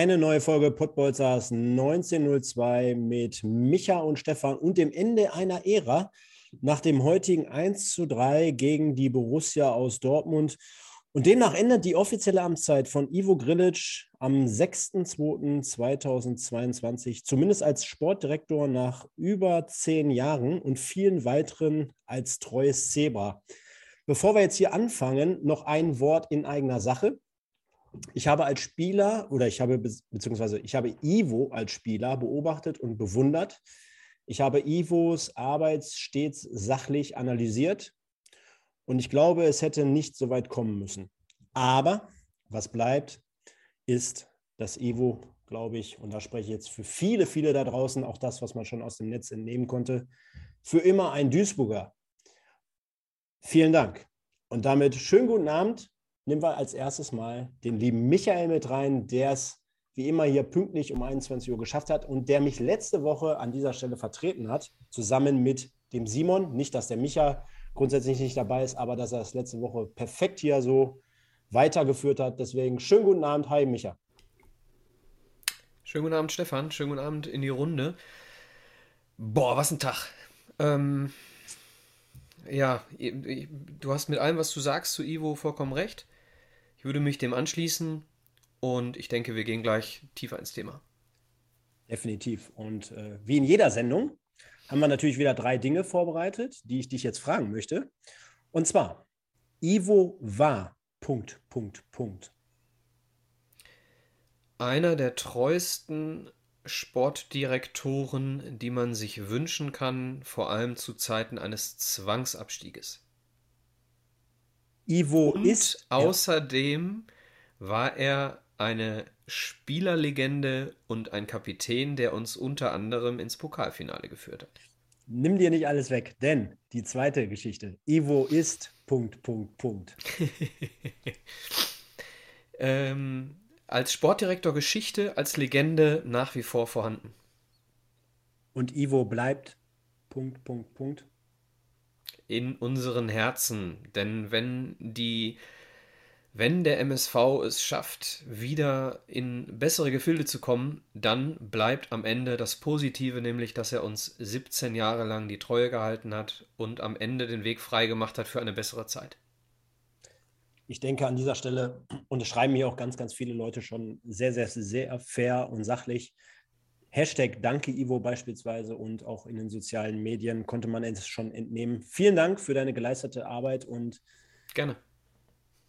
Eine neue Folge Podbolzers 1902 mit Micha und Stefan und dem Ende einer Ära nach dem heutigen 1 zu 3 gegen die Borussia aus Dortmund. Und demnach endet die offizielle Amtszeit von Ivo Grilic am 6.2.2022, zumindest als Sportdirektor nach über zehn Jahren und vielen weiteren als treues Zebra. Bevor wir jetzt hier anfangen, noch ein Wort in eigener Sache ich habe als Spieler oder ich habe beziehungsweise ich habe Ivo als Spieler beobachtet und bewundert. Ich habe Ivos Arbeit stets sachlich analysiert und ich glaube, es hätte nicht so weit kommen müssen. Aber was bleibt, ist, dass Ivo, glaube ich, und da spreche ich jetzt für viele, viele da draußen, auch das, was man schon aus dem Netz entnehmen konnte, für immer ein Duisburger. Vielen Dank. Und damit schönen guten Abend nehmen wir als erstes mal den lieben Michael mit rein, der es wie immer hier pünktlich um 21 Uhr geschafft hat und der mich letzte Woche an dieser Stelle vertreten hat, zusammen mit dem Simon. Nicht, dass der Micha grundsätzlich nicht dabei ist, aber dass er es letzte Woche perfekt hier so weitergeführt hat. Deswegen schönen guten Abend. Hi, Micha. Schönen guten Abend, Stefan. Schönen guten Abend in die Runde. Boah, was ein Tag. Ähm, ja, du hast mit allem, was du sagst zu Ivo vollkommen recht. Ich würde mich dem anschließen und ich denke, wir gehen gleich tiefer ins Thema. Definitiv. Und äh, wie in jeder Sendung haben wir natürlich wieder drei Dinge vorbereitet, die ich dich jetzt fragen möchte. Und zwar, Ivo war Punkt, Punkt, Punkt. Einer der treuesten Sportdirektoren, die man sich wünschen kann, vor allem zu Zeiten eines Zwangsabstieges. Ivo Und ist. Außerdem war er eine Spielerlegende und ein Kapitän, der uns unter anderem ins Pokalfinale geführt hat. Nimm dir nicht alles weg, denn die zweite Geschichte. Ivo ist. Punkt, Punkt, Punkt. ähm, als Sportdirektor Geschichte, als Legende nach wie vor vorhanden. Und Ivo bleibt. Punkt, Punkt, Punkt in unseren Herzen. Denn wenn die, wenn der MSV es schafft, wieder in bessere Gefilde zu kommen, dann bleibt am Ende das Positive, nämlich dass er uns 17 Jahre lang die Treue gehalten hat und am Ende den Weg frei gemacht hat für eine bessere Zeit. Ich denke an dieser Stelle, und es schreiben mir auch ganz, ganz viele Leute schon sehr, sehr, sehr fair und sachlich, Hashtag Danke Ivo beispielsweise und auch in den sozialen Medien konnte man es schon entnehmen. Vielen Dank für deine geleistete Arbeit und gerne.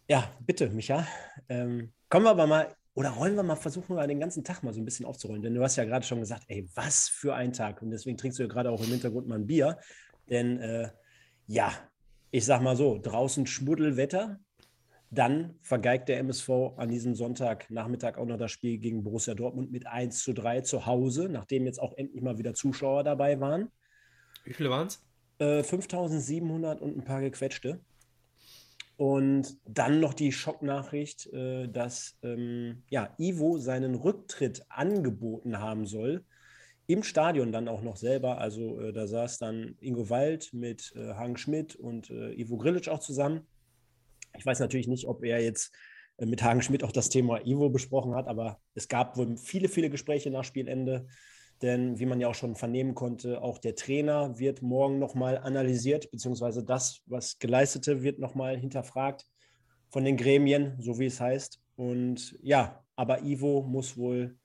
Ja, bitte, Micha. Ähm, kommen wir aber mal oder rollen wir mal, versuchen wir den ganzen Tag mal so ein bisschen aufzurollen. Denn du hast ja gerade schon gesagt, ey, was für ein Tag. Und deswegen trinkst du ja gerade auch im Hintergrund mal ein Bier. Denn äh, ja, ich sag mal so, draußen Schmuddelwetter, dann vergeigt der MSV an diesem Sonntagnachmittag auch noch das Spiel gegen Borussia Dortmund mit 1 zu 3 zu Hause, nachdem jetzt auch endlich mal wieder Zuschauer dabei waren. Wie viele waren es? Äh, 5700 und ein paar gequetschte. Und dann noch die Schocknachricht, äh, dass ähm, ja, Ivo seinen Rücktritt angeboten haben soll. Im Stadion dann auch noch selber. Also äh, da saß dann Ingo Wald mit äh, Hagen Schmidt und äh, Ivo Grilic auch zusammen. Ich weiß natürlich nicht, ob er jetzt äh, mit Hagen Schmidt auch das Thema Ivo besprochen hat, aber es gab wohl viele, viele Gespräche nach Spielende. Denn wie man ja auch schon vernehmen konnte, auch der Trainer wird morgen nochmal analysiert, beziehungsweise das, was geleistete, wird nochmal hinterfragt von den Gremien, so wie es heißt. Und ja, aber Ivo muss wohl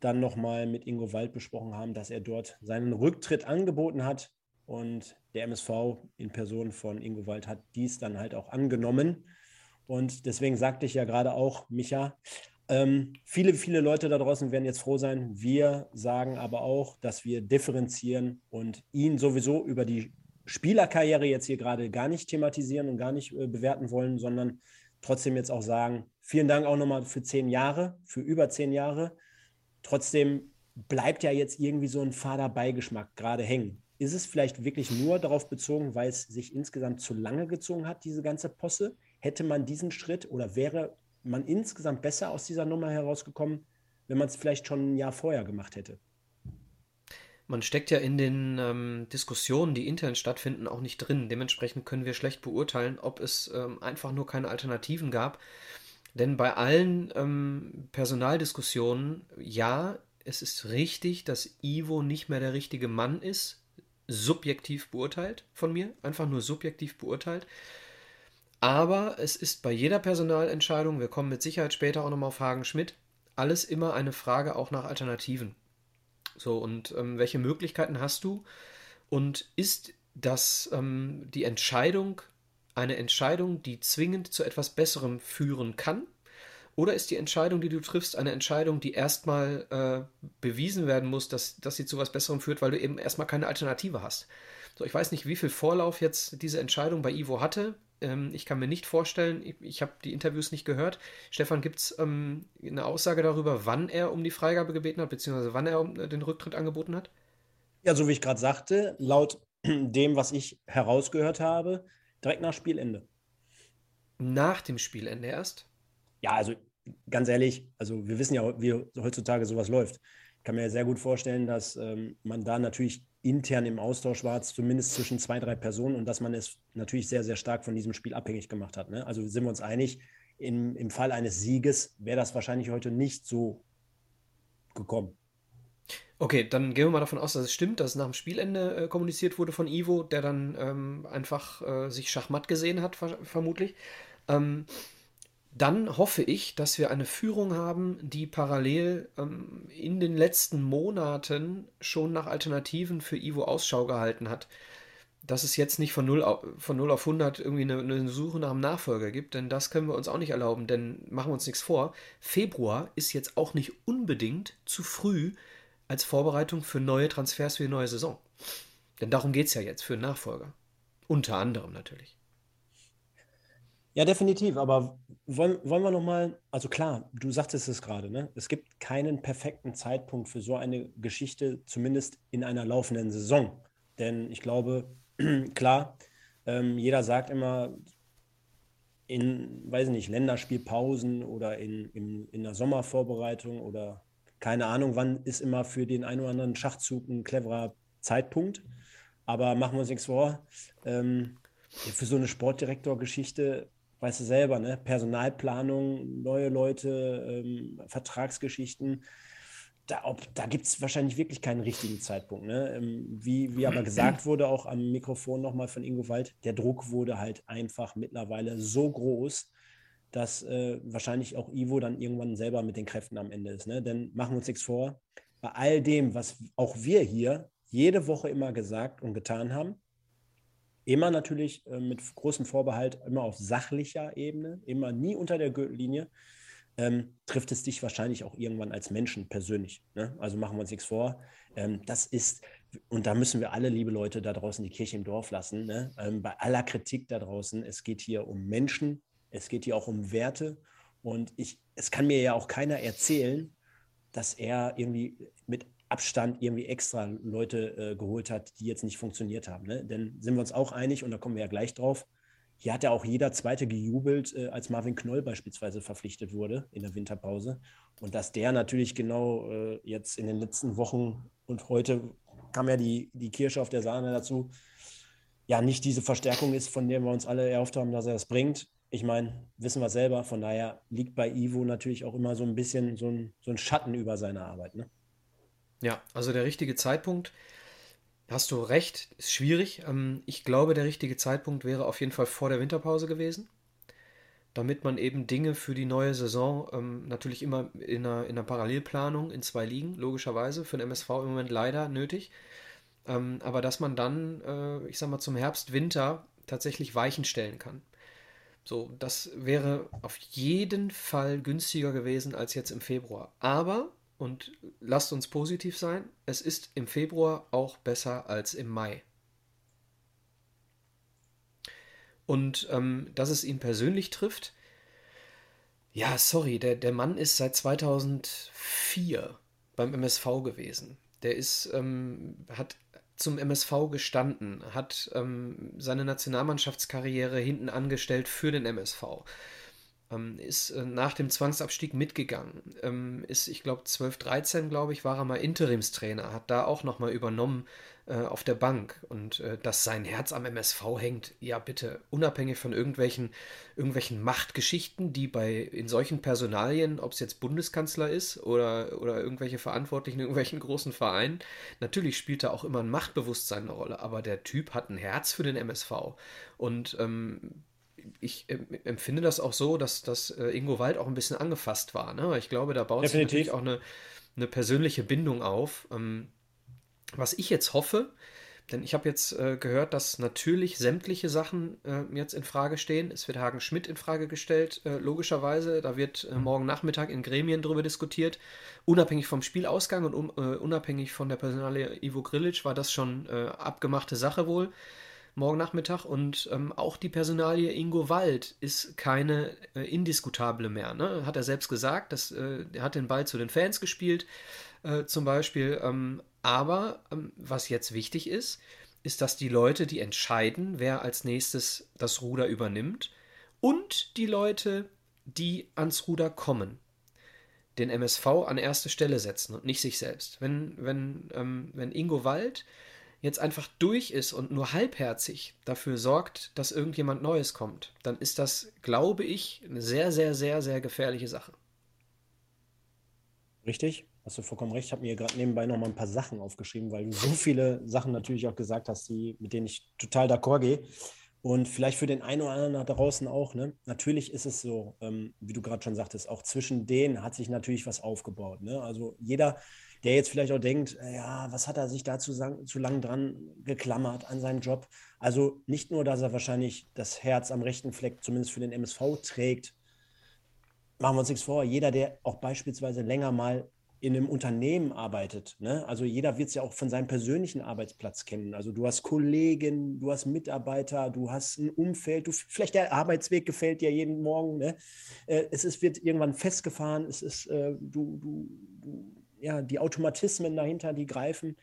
dann nochmal mit Ingo Wald besprochen haben, dass er dort seinen Rücktritt angeboten hat. Und der MSV in Person von Ingo Wald hat dies dann halt auch angenommen. Und deswegen sagte ich ja gerade auch, Micha, ähm, viele, viele Leute da draußen werden jetzt froh sein. Wir sagen aber auch, dass wir differenzieren und ihn sowieso über die Spielerkarriere jetzt hier gerade gar nicht thematisieren und gar nicht äh, bewerten wollen, sondern trotzdem jetzt auch sagen, vielen Dank auch nochmal für zehn Jahre, für über zehn Jahre. Trotzdem bleibt ja jetzt irgendwie so ein fader Beigeschmack gerade hängen. Ist es vielleicht wirklich nur darauf bezogen, weil es sich insgesamt zu lange gezogen hat, diese ganze Posse? Hätte man diesen Schritt oder wäre man insgesamt besser aus dieser Nummer herausgekommen, wenn man es vielleicht schon ein Jahr vorher gemacht hätte? Man steckt ja in den ähm, Diskussionen, die intern stattfinden, auch nicht drin. Dementsprechend können wir schlecht beurteilen, ob es ähm, einfach nur keine Alternativen gab. Denn bei allen ähm, Personaldiskussionen, ja, es ist richtig, dass Ivo nicht mehr der richtige Mann ist subjektiv beurteilt von mir, einfach nur subjektiv beurteilt. Aber es ist bei jeder Personalentscheidung, wir kommen mit Sicherheit später auch nochmal auf Hagen Schmidt, alles immer eine Frage auch nach Alternativen. So, und ähm, welche Möglichkeiten hast du? Und ist das ähm, die Entscheidung eine Entscheidung, die zwingend zu etwas Besserem führen kann? Oder ist die Entscheidung, die du triffst, eine Entscheidung, die erstmal äh, bewiesen werden muss, dass, dass sie zu was Besserem führt, weil du eben erstmal keine Alternative hast? So, ich weiß nicht, wie viel Vorlauf jetzt diese Entscheidung bei Ivo hatte. Ähm, ich kann mir nicht vorstellen, ich, ich habe die Interviews nicht gehört. Stefan, gibt es ähm, eine Aussage darüber, wann er um die Freigabe gebeten hat, beziehungsweise wann er um, äh, den Rücktritt angeboten hat? Ja, so wie ich gerade sagte, laut dem, was ich herausgehört habe, direkt nach Spielende. Nach dem Spielende erst? Ja, also ganz ehrlich, also wir wissen ja, wie heutzutage sowas läuft. Ich kann mir sehr gut vorstellen, dass ähm, man da natürlich intern im Austausch war, zumindest zwischen zwei, drei Personen und dass man es natürlich sehr, sehr stark von diesem Spiel abhängig gemacht hat. Ne? Also sind wir uns einig, im, im Fall eines Sieges wäre das wahrscheinlich heute nicht so gekommen. Okay, dann gehen wir mal davon aus, dass es stimmt, dass nach dem Spielende äh, kommuniziert wurde von Ivo, der dann ähm, einfach äh, sich Schachmatt gesehen hat, vermutlich. Ähm, dann hoffe ich, dass wir eine Führung haben, die parallel ähm, in den letzten Monaten schon nach Alternativen für Ivo Ausschau gehalten hat. Dass es jetzt nicht von 0 auf, von 0 auf 100 irgendwie eine, eine Suche nach einem Nachfolger gibt, denn das können wir uns auch nicht erlauben, denn machen wir uns nichts vor. Februar ist jetzt auch nicht unbedingt zu früh als Vorbereitung für neue Transfers für die neue Saison. Denn darum geht es ja jetzt für einen Nachfolger. Unter anderem natürlich. Ja, definitiv. Aber wollen, wollen wir nochmal, also klar, du sagtest es gerade, ne? es gibt keinen perfekten Zeitpunkt für so eine Geschichte, zumindest in einer laufenden Saison. Denn ich glaube, klar, ähm, jeder sagt immer, in, weiß nicht, Länderspielpausen oder in, in, in der Sommervorbereitung oder keine Ahnung, wann ist immer für den einen oder anderen Schachzug ein cleverer Zeitpunkt. Aber machen wir uns nichts vor. Ähm, für so eine Sportdirektor-Geschichte weißt du selber, ne? Personalplanung, neue Leute, ähm, Vertragsgeschichten. Da, da gibt es wahrscheinlich wirklich keinen richtigen Zeitpunkt. Ne? Ähm, wie, wie aber gesagt wurde, auch am Mikrofon nochmal von Ingo Wald, der Druck wurde halt einfach mittlerweile so groß, dass äh, wahrscheinlich auch Ivo dann irgendwann selber mit den Kräften am Ende ist. Ne? Denn machen wir uns nichts vor, bei all dem, was auch wir hier jede Woche immer gesagt und getan haben, Immer natürlich äh, mit großem Vorbehalt, immer auf sachlicher Ebene, immer nie unter der Gürtellinie. Ähm, trifft es dich wahrscheinlich auch irgendwann als Menschen persönlich. Ne? Also machen wir uns nichts vor. Ähm, das ist, und da müssen wir alle, liebe Leute, da draußen die Kirche im Dorf lassen. Ne? Ähm, bei aller Kritik da draußen, es geht hier um Menschen, es geht hier auch um Werte. Und ich, es kann mir ja auch keiner erzählen, dass er irgendwie mit Abstand irgendwie extra Leute äh, geholt hat, die jetzt nicht funktioniert haben. Ne? Denn sind wir uns auch einig, und da kommen wir ja gleich drauf, hier hat ja auch jeder Zweite gejubelt, äh, als Marvin Knoll beispielsweise verpflichtet wurde in der Winterpause. Und dass der natürlich genau äh, jetzt in den letzten Wochen und heute kam ja die, die Kirsche auf der Sahne dazu, ja nicht diese Verstärkung ist, von der wir uns alle erhofft haben, dass er das bringt. Ich meine, wissen wir selber, von daher liegt bei Ivo natürlich auch immer so ein bisschen so ein, so ein Schatten über seine Arbeit. Ne? Ja, also der richtige Zeitpunkt, hast du recht, ist schwierig. Ähm, ich glaube, der richtige Zeitpunkt wäre auf jeden Fall vor der Winterpause gewesen, damit man eben Dinge für die neue Saison ähm, natürlich immer in einer, in einer Parallelplanung in zwei Ligen, logischerweise, für den MSV im Moment leider nötig. Ähm, aber dass man dann, äh, ich sag mal, zum Herbst, Winter tatsächlich Weichen stellen kann. So, das wäre auf jeden Fall günstiger gewesen als jetzt im Februar. Aber und lasst uns positiv sein, es ist im Februar auch besser als im Mai. Und ähm, dass es ihn persönlich trifft, ja, sorry, der, der Mann ist seit 2004 beim MSV gewesen. Der ist, ähm, hat zum MSV gestanden, hat ähm, seine Nationalmannschaftskarriere hinten angestellt für den MSV. Ähm, ist äh, nach dem Zwangsabstieg mitgegangen. Ähm, ist, ich glaube, 12, 13, glaube ich, war er mal Interimstrainer, hat da auch nochmal übernommen äh, auf der Bank. Und äh, dass sein Herz am MSV hängt, ja bitte, unabhängig von irgendwelchen, irgendwelchen Machtgeschichten, die bei in solchen Personalien, ob es jetzt Bundeskanzler ist oder, oder irgendwelche Verantwortlichen in irgendwelchen großen Vereinen, natürlich spielt da auch immer ein Machtbewusstsein eine Rolle, aber der Typ hat ein Herz für den MSV. Und ähm, ich empfinde das auch so, dass, dass äh, Ingo Wald auch ein bisschen angefasst war. Ne? Ich glaube, da baut Definitiv. sich natürlich auch eine, eine persönliche Bindung auf. Ähm, was ich jetzt hoffe, denn ich habe jetzt äh, gehört, dass natürlich sämtliche Sachen äh, jetzt in Frage stehen. Es wird Hagen Schmidt in Frage gestellt, äh, logischerweise. Da wird äh, morgen Nachmittag in Gremien darüber diskutiert. Unabhängig vom Spielausgang und un äh, unabhängig von der Personalie Ivo Grilic war das schon abgemachte Sache wohl morgen Nachmittag. Und ähm, auch die Personalie Ingo Wald ist keine indiskutable mehr. Ne? Hat er selbst gesagt, dass, er hat den Ball zu den Fans gespielt, zum Beispiel. Ähm, aber ähm, was jetzt wichtig ist, ist, dass die Leute, die entscheiden, wer als nächstes das Ruder übernimmt, und die Leute, die ans Ruder kommen, den MSV an erste Stelle setzen und nicht sich selbst. Wenn, wenn, ähm, wenn Ingo Wald jetzt einfach durch ist und nur halbherzig dafür sorgt, dass irgendjemand Neues kommt, dann ist das, glaube ich, eine sehr, sehr, sehr, sehr gefährliche Sache. Richtig? Hast du vollkommen recht. Ich habe mir gerade nebenbei noch mal ein paar Sachen aufgeschrieben, weil du so viele Sachen natürlich auch gesagt hast, die, mit denen ich total d'accord gehe. Und vielleicht für den einen oder anderen da draußen auch. Ne? Natürlich ist es so, ähm, wie du gerade schon sagtest, auch zwischen denen hat sich natürlich was aufgebaut. Ne? Also jeder, der jetzt vielleicht auch denkt, äh, ja, was hat er sich da zu, zu lang dran geklammert an seinen Job? Also nicht nur, dass er wahrscheinlich das Herz am rechten Fleck zumindest für den MSV trägt, machen wir uns nichts vor, jeder, der auch beispielsweise länger mal in einem Unternehmen arbeitet. Ne? Also jeder wird es ja auch von seinem persönlichen Arbeitsplatz kennen. Also du hast Kollegen, du hast Mitarbeiter, du hast ein Umfeld, du, vielleicht der Arbeitsweg gefällt dir jeden Morgen. Ne? Äh, es ist, wird irgendwann festgefahren, es ist, äh, du, du, du, ja, die Automatismen dahinter, die greifen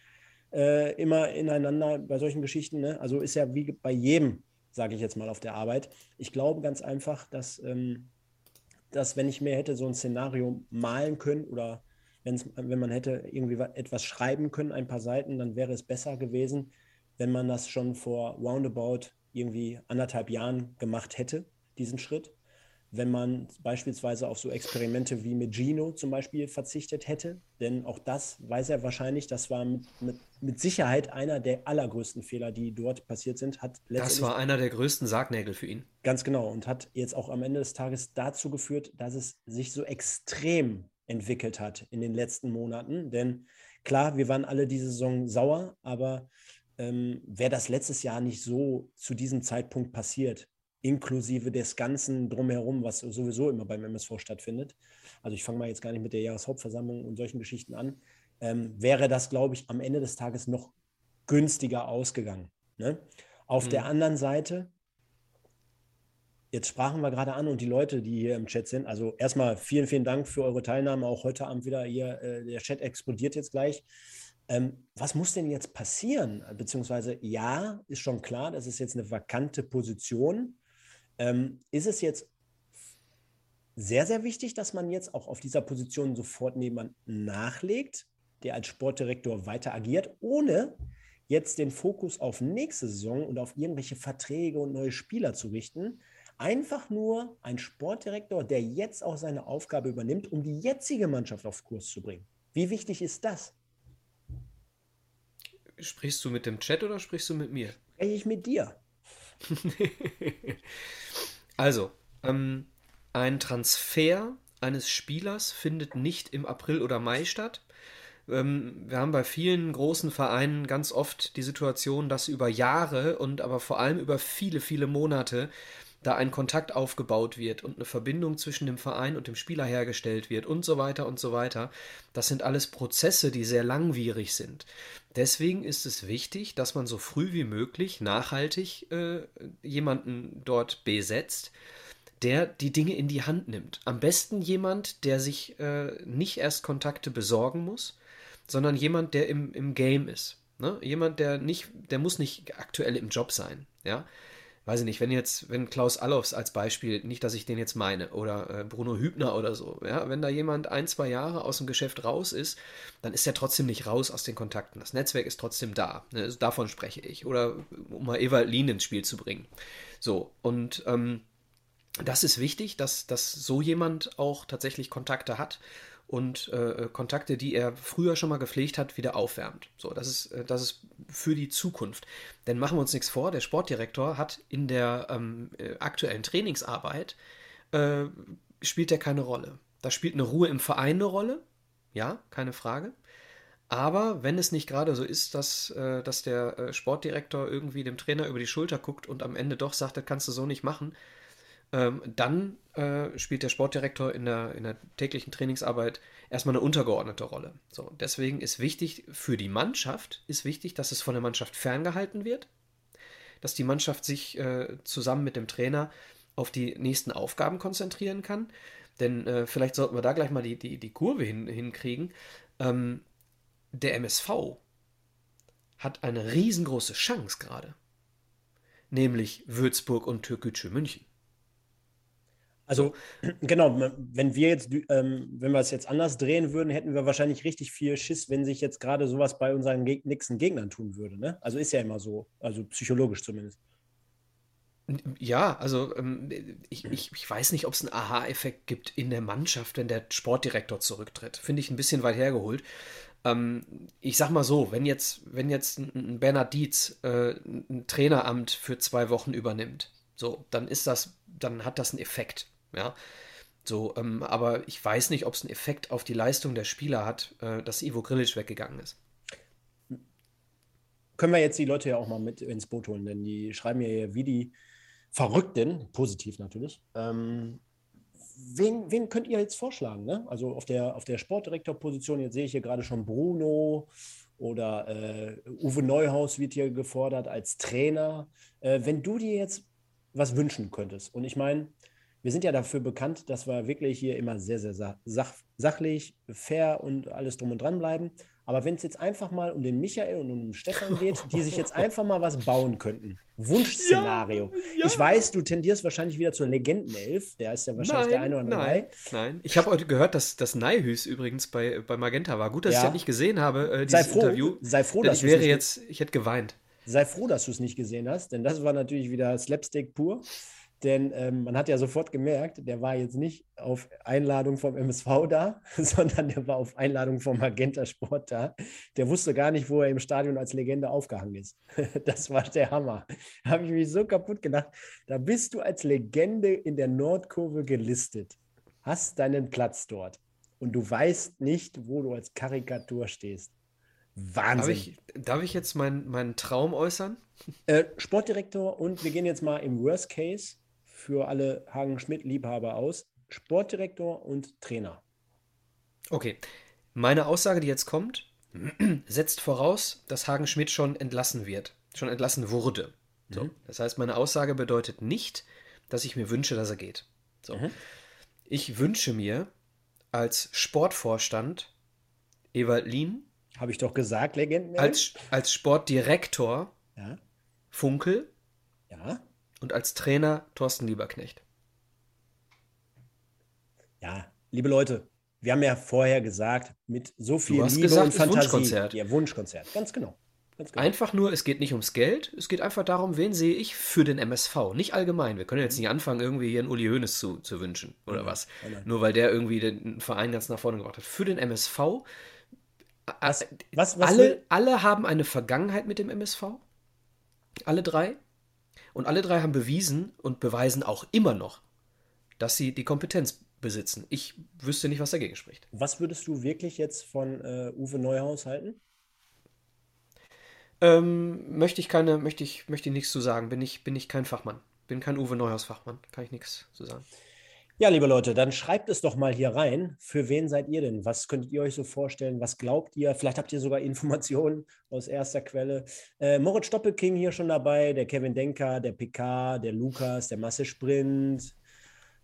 äh, immer ineinander bei solchen Geschichten. Ne? Also ist ja wie bei jedem, sage ich jetzt mal, auf der Arbeit. Ich glaube ganz einfach, dass, ähm, dass wenn ich mir hätte so ein Szenario malen können oder wenn man hätte irgendwie etwas schreiben können, ein paar Seiten, dann wäre es besser gewesen, wenn man das schon vor roundabout irgendwie anderthalb Jahren gemacht hätte, diesen Schritt. Wenn man beispielsweise auf so Experimente wie mit Gino zum Beispiel verzichtet hätte, denn auch das weiß er wahrscheinlich, das war mit, mit, mit Sicherheit einer der allergrößten Fehler, die dort passiert sind. Hat das war einer der größten Sargnägel für ihn. Ganz genau und hat jetzt auch am Ende des Tages dazu geführt, dass es sich so extrem entwickelt hat in den letzten Monaten. Denn klar, wir waren alle diese Saison sauer, aber ähm, wäre das letztes Jahr nicht so zu diesem Zeitpunkt passiert, inklusive des Ganzen drumherum, was sowieso immer beim MSV stattfindet. Also ich fange mal jetzt gar nicht mit der Jahreshauptversammlung und solchen Geschichten an. Ähm, wäre das, glaube ich, am Ende des Tages noch günstiger ausgegangen. Ne? Auf mhm. der anderen Seite Jetzt sprachen wir gerade an und die Leute, die hier im Chat sind, also erstmal vielen, vielen Dank für eure Teilnahme, auch heute Abend wieder hier, äh, der Chat explodiert jetzt gleich. Ähm, was muss denn jetzt passieren? Beziehungsweise, ja, ist schon klar, das ist jetzt eine vakante Position. Ähm, ist es jetzt sehr, sehr wichtig, dass man jetzt auch auf dieser Position sofort jemanden nachlegt, der als Sportdirektor weiter agiert, ohne jetzt den Fokus auf nächste Saison und auf irgendwelche Verträge und neue Spieler zu richten, Einfach nur ein Sportdirektor, der jetzt auch seine Aufgabe übernimmt, um die jetzige Mannschaft auf Kurs zu bringen. Wie wichtig ist das? Sprichst du mit dem Chat oder sprichst du mit mir? Spreche ich mit dir. also, ähm, ein Transfer eines Spielers findet nicht im April oder Mai statt. Ähm, wir haben bei vielen großen Vereinen ganz oft die Situation, dass über Jahre und aber vor allem über viele, viele Monate da ein Kontakt aufgebaut wird und eine Verbindung zwischen dem Verein und dem Spieler hergestellt wird und so weiter und so weiter. Das sind alles Prozesse, die sehr langwierig sind. Deswegen ist es wichtig, dass man so früh wie möglich nachhaltig äh, jemanden dort besetzt, der die Dinge in die Hand nimmt. Am besten jemand, der sich äh, nicht erst Kontakte besorgen muss, sondern jemand, der im, im Game ist. Ne? Jemand, der nicht, der muss nicht aktuell im Job sein. Ja, weiß ich nicht, wenn jetzt, wenn Klaus Allofs als Beispiel, nicht, dass ich den jetzt meine, oder äh, Bruno Hübner oder so, ja, wenn da jemand ein, zwei Jahre aus dem Geschäft raus ist, dann ist er trotzdem nicht raus aus den Kontakten. Das Netzwerk ist trotzdem da. Ne? Also davon spreche ich. Oder um mal Ewald Lien ins Spiel zu bringen. So, und ähm, das ist wichtig, dass, dass so jemand auch tatsächlich Kontakte hat und äh, Kontakte, die er früher schon mal gepflegt hat, wieder aufwärmt. So, das ist, äh, das ist für die Zukunft. Denn machen wir uns nichts vor, der Sportdirektor hat in der ähm, äh, aktuellen Trainingsarbeit äh, spielt er keine Rolle. Da spielt eine Ruhe im Verein eine Rolle, ja, keine Frage. Aber wenn es nicht gerade so ist, dass, äh, dass der äh, Sportdirektor irgendwie dem Trainer über die Schulter guckt und am Ende doch sagt, das kannst du so nicht machen, ähm, dann äh, spielt der Sportdirektor in der, in der täglichen Trainingsarbeit erstmal eine untergeordnete Rolle. So, deswegen ist wichtig für die Mannschaft, ist wichtig, dass es von der Mannschaft ferngehalten wird, dass die Mannschaft sich äh, zusammen mit dem Trainer auf die nächsten Aufgaben konzentrieren kann. Denn äh, vielleicht sollten wir da gleich mal die, die, die Kurve hin, hinkriegen. Ähm, der MSV hat eine riesengroße Chance gerade. Nämlich Würzburg und Türkgücü München. Also genau, wenn wir jetzt, ähm, wenn wir es jetzt anders drehen würden, hätten wir wahrscheinlich richtig viel Schiss, wenn sich jetzt gerade sowas bei unseren Geg nächsten Gegnern tun würde. Ne? Also ist ja immer so, also psychologisch zumindest. Ja, also ähm, ich, ich, ich weiß nicht, ob es einen Aha-Effekt gibt in der Mannschaft, wenn der Sportdirektor zurücktritt. Finde ich ein bisschen weit hergeholt. Ähm, ich sag mal so, wenn jetzt, wenn jetzt ein Bernhard Dietz äh, ein Traineramt für zwei Wochen übernimmt, so, dann ist das, dann hat das einen Effekt. Ja. So, ähm, aber ich weiß nicht, ob es einen Effekt auf die Leistung der Spieler hat, äh, dass Ivo Grilic weggegangen ist. Können wir jetzt die Leute ja auch mal mit ins Boot holen, denn die schreiben ja wie die Verrückten, positiv natürlich. Ähm, wen, wen könnt ihr jetzt vorschlagen? Ne? Also auf der, auf der Sportdirektorposition, jetzt sehe ich hier gerade schon Bruno oder äh, Uwe Neuhaus wird hier gefordert als Trainer. Äh, wenn du dir jetzt was wünschen könntest, und ich meine, wir sind ja dafür bekannt, dass wir wirklich hier immer sehr, sehr sach sachlich, fair und alles drum und dran bleiben. Aber wenn es jetzt einfach mal um den Michael und um den Stefan geht, die sich jetzt einfach mal was bauen könnten. Wunschszenario. Ja, ja. Ich weiß, du tendierst wahrscheinlich wieder zur Legendenelf. Der ist ja wahrscheinlich nein, der eine oder andere. Nein, nein. Ich habe heute gehört, dass das Neihüs übrigens bei, bei Magenta war. Gut, dass ja. ich das nicht gesehen habe, äh, dieses sei froh, Interview. Sei froh, dass ich wäre jetzt, ich hätte geweint. Sei froh, dass du es nicht gesehen hast, denn das war natürlich wieder Slapstick pur. Denn ähm, man hat ja sofort gemerkt, der war jetzt nicht auf Einladung vom MSV da, sondern der war auf Einladung vom Magenta Sport da. Der wusste gar nicht, wo er im Stadion als Legende aufgehangen ist. Das war der Hammer. Da habe ich mich so kaputt gedacht. Da bist du als Legende in der Nordkurve gelistet, hast deinen Platz dort und du weißt nicht, wo du als Karikatur stehst. Wahnsinn. Darf ich, darf ich jetzt meinen mein Traum äußern? Äh, Sportdirektor und wir gehen jetzt mal im Worst Case für alle Hagen-Schmidt-Liebhaber aus. Sportdirektor und Trainer. Okay. Meine Aussage, die jetzt kommt, setzt voraus, dass Hagen Schmidt schon entlassen wird, schon entlassen wurde. So. Mhm. Das heißt, meine Aussage bedeutet nicht, dass ich mir wünsche, dass er geht. So. Mhm. Ich wünsche mir als Sportvorstand Ewald Lien. Habe ich doch gesagt, Legenden. Als, als Sportdirektor ja. Funkel. Ja und als Trainer Thorsten Lieberknecht. Ja, liebe Leute, wir haben ja vorher gesagt, mit so viel Liebe gesagt, und Fantasie. Wunschkonzert. Ja, Wunschkonzert, ganz genau. Ganz genau. Einfach nur, es geht nicht ums Geld, es geht einfach darum, wen sehe ich für den MSV. Nicht allgemein. Wir können jetzt nicht anfangen, irgendwie hier einen Uli Hoeneß zu, zu wünschen oder ja, was. Ja, nur weil der irgendwie den Verein ganz nach vorne gebracht hat. Für den MSV. Was, was, was alle, alle haben eine Vergangenheit mit dem MSV. Alle drei. Und alle drei haben bewiesen und beweisen auch immer noch, dass sie die Kompetenz besitzen. Ich wüsste nicht, was dagegen spricht. Was würdest du wirklich jetzt von äh, Uwe Neuhaus halten? Ähm, möchte ich keine, möchte ich, möchte ich nichts zu sagen. Bin ich, bin ich kein Fachmann. Bin kein Uwe Neuhaus Fachmann. Kann ich nichts zu sagen. Ja, liebe Leute, dann schreibt es doch mal hier rein. Für wen seid ihr denn? Was könntet ihr euch so vorstellen? Was glaubt ihr? Vielleicht habt ihr sogar Informationen aus erster Quelle. Äh, Moritz Doppelking hier schon dabei, der Kevin Denker, der PK, der Lukas, der Masse Sprint,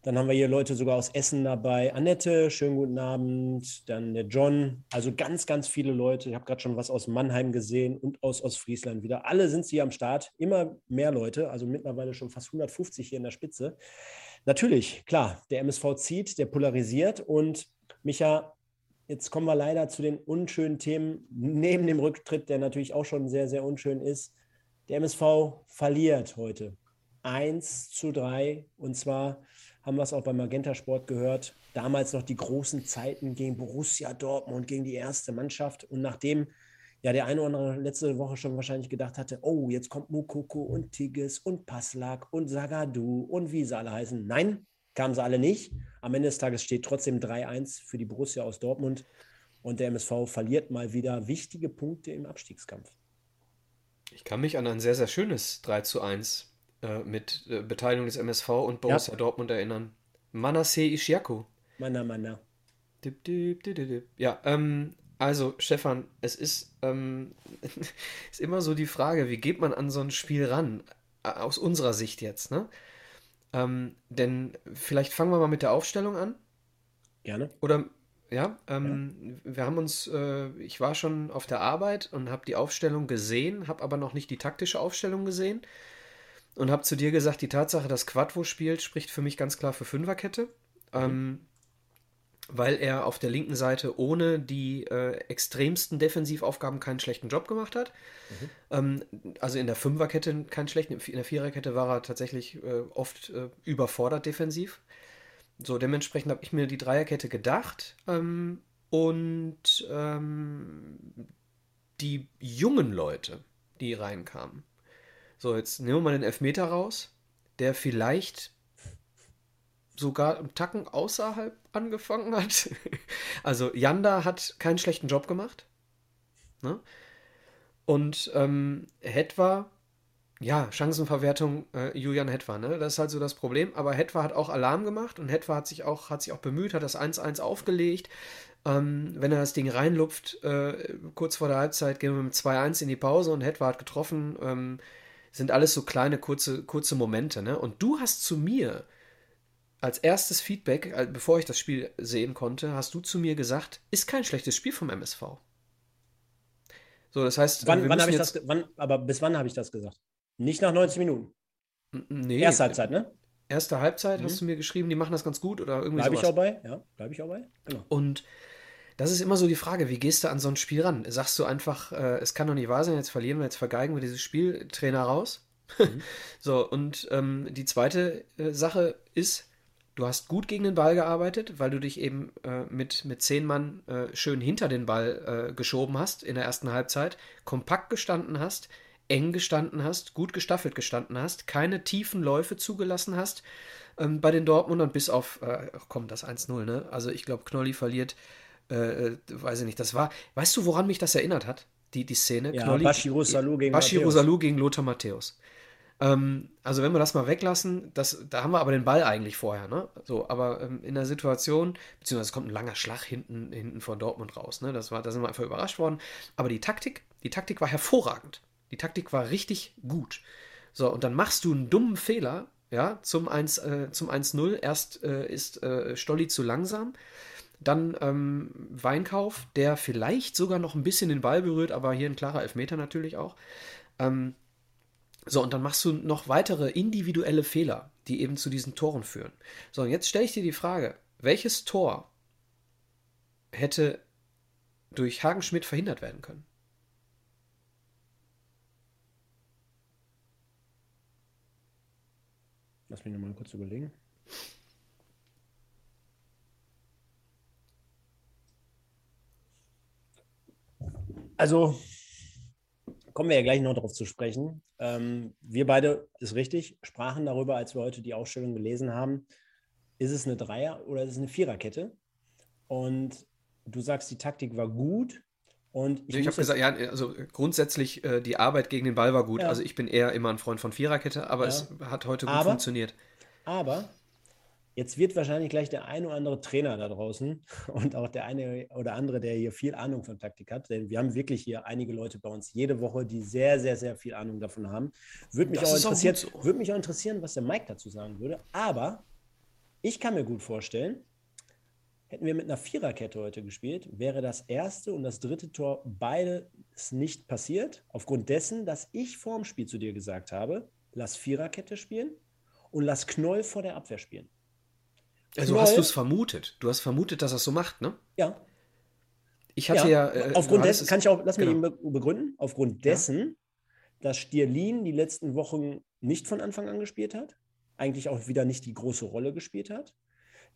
Dann haben wir hier Leute sogar aus Essen dabei. Annette, schönen guten Abend. Dann der John. Also ganz, ganz viele Leute. Ich habe gerade schon was aus Mannheim gesehen und aus Ostfriesland wieder. Alle sind sie am Start. Immer mehr Leute. Also mittlerweile schon fast 150 hier in der Spitze. Natürlich, klar, der MSV zieht, der polarisiert. Und Micha, jetzt kommen wir leider zu den unschönen Themen neben dem Rücktritt, der natürlich auch schon sehr, sehr unschön ist. Der MSV verliert heute 1 zu 3 und zwar haben wir es auch beim Magenta Sport gehört. Damals noch die großen Zeiten gegen Borussia Dortmund, gegen die erste Mannschaft. Und nachdem ja der eine oder andere letzte Woche schon wahrscheinlich gedacht hatte, oh, jetzt kommt Mukoko und Tigges und Paslak und Sagadu und wie sie alle heißen. Nein, kamen sie alle nicht. Am Ende des Tages steht trotzdem 3-1 für die Borussia aus Dortmund. Und der MSV verliert mal wieder wichtige Punkte im Abstiegskampf. Ich kann mich an ein sehr, sehr schönes 3 zu 1 äh, mit äh, Beteiligung des MSV und Borussia ja. Dortmund erinnern. Manasseh Ishiaku. Mana, mana. Dip, dip, dip, ja, ähm, also Stefan, es ist, ähm, ist immer so die Frage, wie geht man an so ein Spiel ran? Aus unserer Sicht jetzt, ne? Ähm, denn vielleicht fangen wir mal mit der Aufstellung an. Gerne. Oder ja, ähm, ja, wir haben uns, äh, ich war schon auf der Arbeit und habe die Aufstellung gesehen, habe aber noch nicht die taktische Aufstellung gesehen und habe zu dir gesagt, die Tatsache, dass Quadvo spielt, spricht für mich ganz klar für Fünferkette. Mhm. Ähm, weil er auf der linken Seite ohne die äh, extremsten Defensivaufgaben keinen schlechten Job gemacht hat. Mhm. Ähm, also in der Fünferkette keinen schlechten, in der Viererkette war er tatsächlich äh, oft äh, überfordert defensiv. So, dementsprechend habe ich mir die Dreierkette gedacht. Ähm, und ähm, die jungen Leute, die reinkamen, so, jetzt nehmen wir mal den Elfmeter raus, der vielleicht sogar im Tacken außerhalb angefangen hat. Also Janda hat keinen schlechten Job gemacht. Ne? Und ähm, Hetwa, ja, Chancenverwertung äh, Julian Hetwa, ne? Das ist halt so das Problem. Aber Hetwa hat auch Alarm gemacht und Hetwa hat sich auch, hat sich auch bemüht, hat das 1-1 aufgelegt. Ähm, wenn er das Ding reinlupft, äh, kurz vor der Halbzeit gehen wir mit 2-1 in die Pause und Hetwa hat getroffen. Ähm, sind alles so kleine, kurze, kurze Momente. Ne? Und du hast zu mir als erstes Feedback, äh, bevor ich das Spiel sehen konnte, hast du zu mir gesagt, ist kein schlechtes Spiel vom MSV. So, das heißt, wann, wann habe ich das, wann, aber bis wann habe ich das gesagt? Nicht nach 90 Minuten. Nee. Erste Halbzeit, ne? Erste Halbzeit mhm. hast du mir geschrieben, die machen das ganz gut oder irgendwie Bleib sowas. ich auch bei, ja, bleibe ich auch bei. Genau. Und das ist immer so die Frage, wie gehst du an so ein Spiel ran? Sagst du einfach, äh, es kann doch nicht wahr sein, jetzt verlieren wir, jetzt vergeigen wir dieses Spiel, Trainer raus? Mhm. so, und ähm, die zweite äh, Sache ist, du hast gut gegen den Ball gearbeitet, weil du dich eben äh, mit, mit zehn Mann äh, schön hinter den Ball äh, geschoben hast in der ersten Halbzeit, kompakt gestanden hast, eng gestanden hast, gut gestaffelt gestanden hast, keine tiefen Läufe zugelassen hast ähm, bei den Dortmundern, bis auf, äh, komm, das 1-0, ne? Also ich glaube, Knolli verliert äh, äh, weiß ich nicht, das war, weißt du, woran mich das erinnert hat? Die, die Szene? Ja, Knolli, Bashiru Salou gegen gegen Lothar Matthäus. Ähm, also wenn wir das mal weglassen, das, da haben wir aber den Ball eigentlich vorher, ne? So, aber ähm, in der Situation, beziehungsweise es kommt ein langer Schlag hinten, hinten von Dortmund raus, ne? Das war, da sind wir einfach überrascht worden. Aber die Taktik, die Taktik war hervorragend. Die Taktik war richtig gut. So, und dann machst du einen dummen Fehler, ja, zum 1-0. Äh, zum 1 Erst äh, ist äh, Stolli zu langsam. Dann ähm, Weinkauf, der vielleicht sogar noch ein bisschen den Ball berührt, aber hier ein klarer Elfmeter natürlich auch. Ähm, so, und dann machst du noch weitere individuelle Fehler, die eben zu diesen Toren führen. So, und jetzt stelle ich dir die Frage, welches Tor hätte durch Hagen Schmidt verhindert werden können? Lass mich nochmal kurz überlegen. Also kommen wir ja gleich noch darauf zu sprechen. Ähm, wir beide, ist richtig, sprachen darüber, als wir heute die Ausstellung gelesen haben. Ist es eine Dreier- oder ist es eine Viererkette? Und du sagst, die Taktik war gut. Und ich, ich habe gesagt, ja, also grundsätzlich äh, die Arbeit gegen den Ball war gut. Ja. Also ich bin eher immer ein Freund von Viererkette, aber ja. es hat heute gut aber, funktioniert. Aber Jetzt wird wahrscheinlich gleich der eine oder andere Trainer da draußen und auch der eine oder andere, der hier viel Ahnung von Taktik hat, denn wir haben wirklich hier einige Leute bei uns jede Woche, die sehr, sehr, sehr viel Ahnung davon haben. Würde mich, auch interessieren, so. würde mich auch interessieren, was der Mike dazu sagen würde. Aber ich kann mir gut vorstellen, hätten wir mit einer Viererkette heute gespielt, wäre das erste und das dritte Tor beides nicht passiert, aufgrund dessen, dass ich vorm Spiel zu dir gesagt habe, lass Viererkette spielen und lass Knoll vor der Abwehr spielen. Also hast du es vermutet. Du hast vermutet, dass er es so macht, ne? Ja. Ich hatte ja. ja äh, aufgrund dessen, kann ich auch, lass genau. mich eben begründen, aufgrund dessen, dass Stierlin die letzten Wochen nicht von Anfang an gespielt hat, eigentlich auch wieder nicht die große Rolle gespielt hat,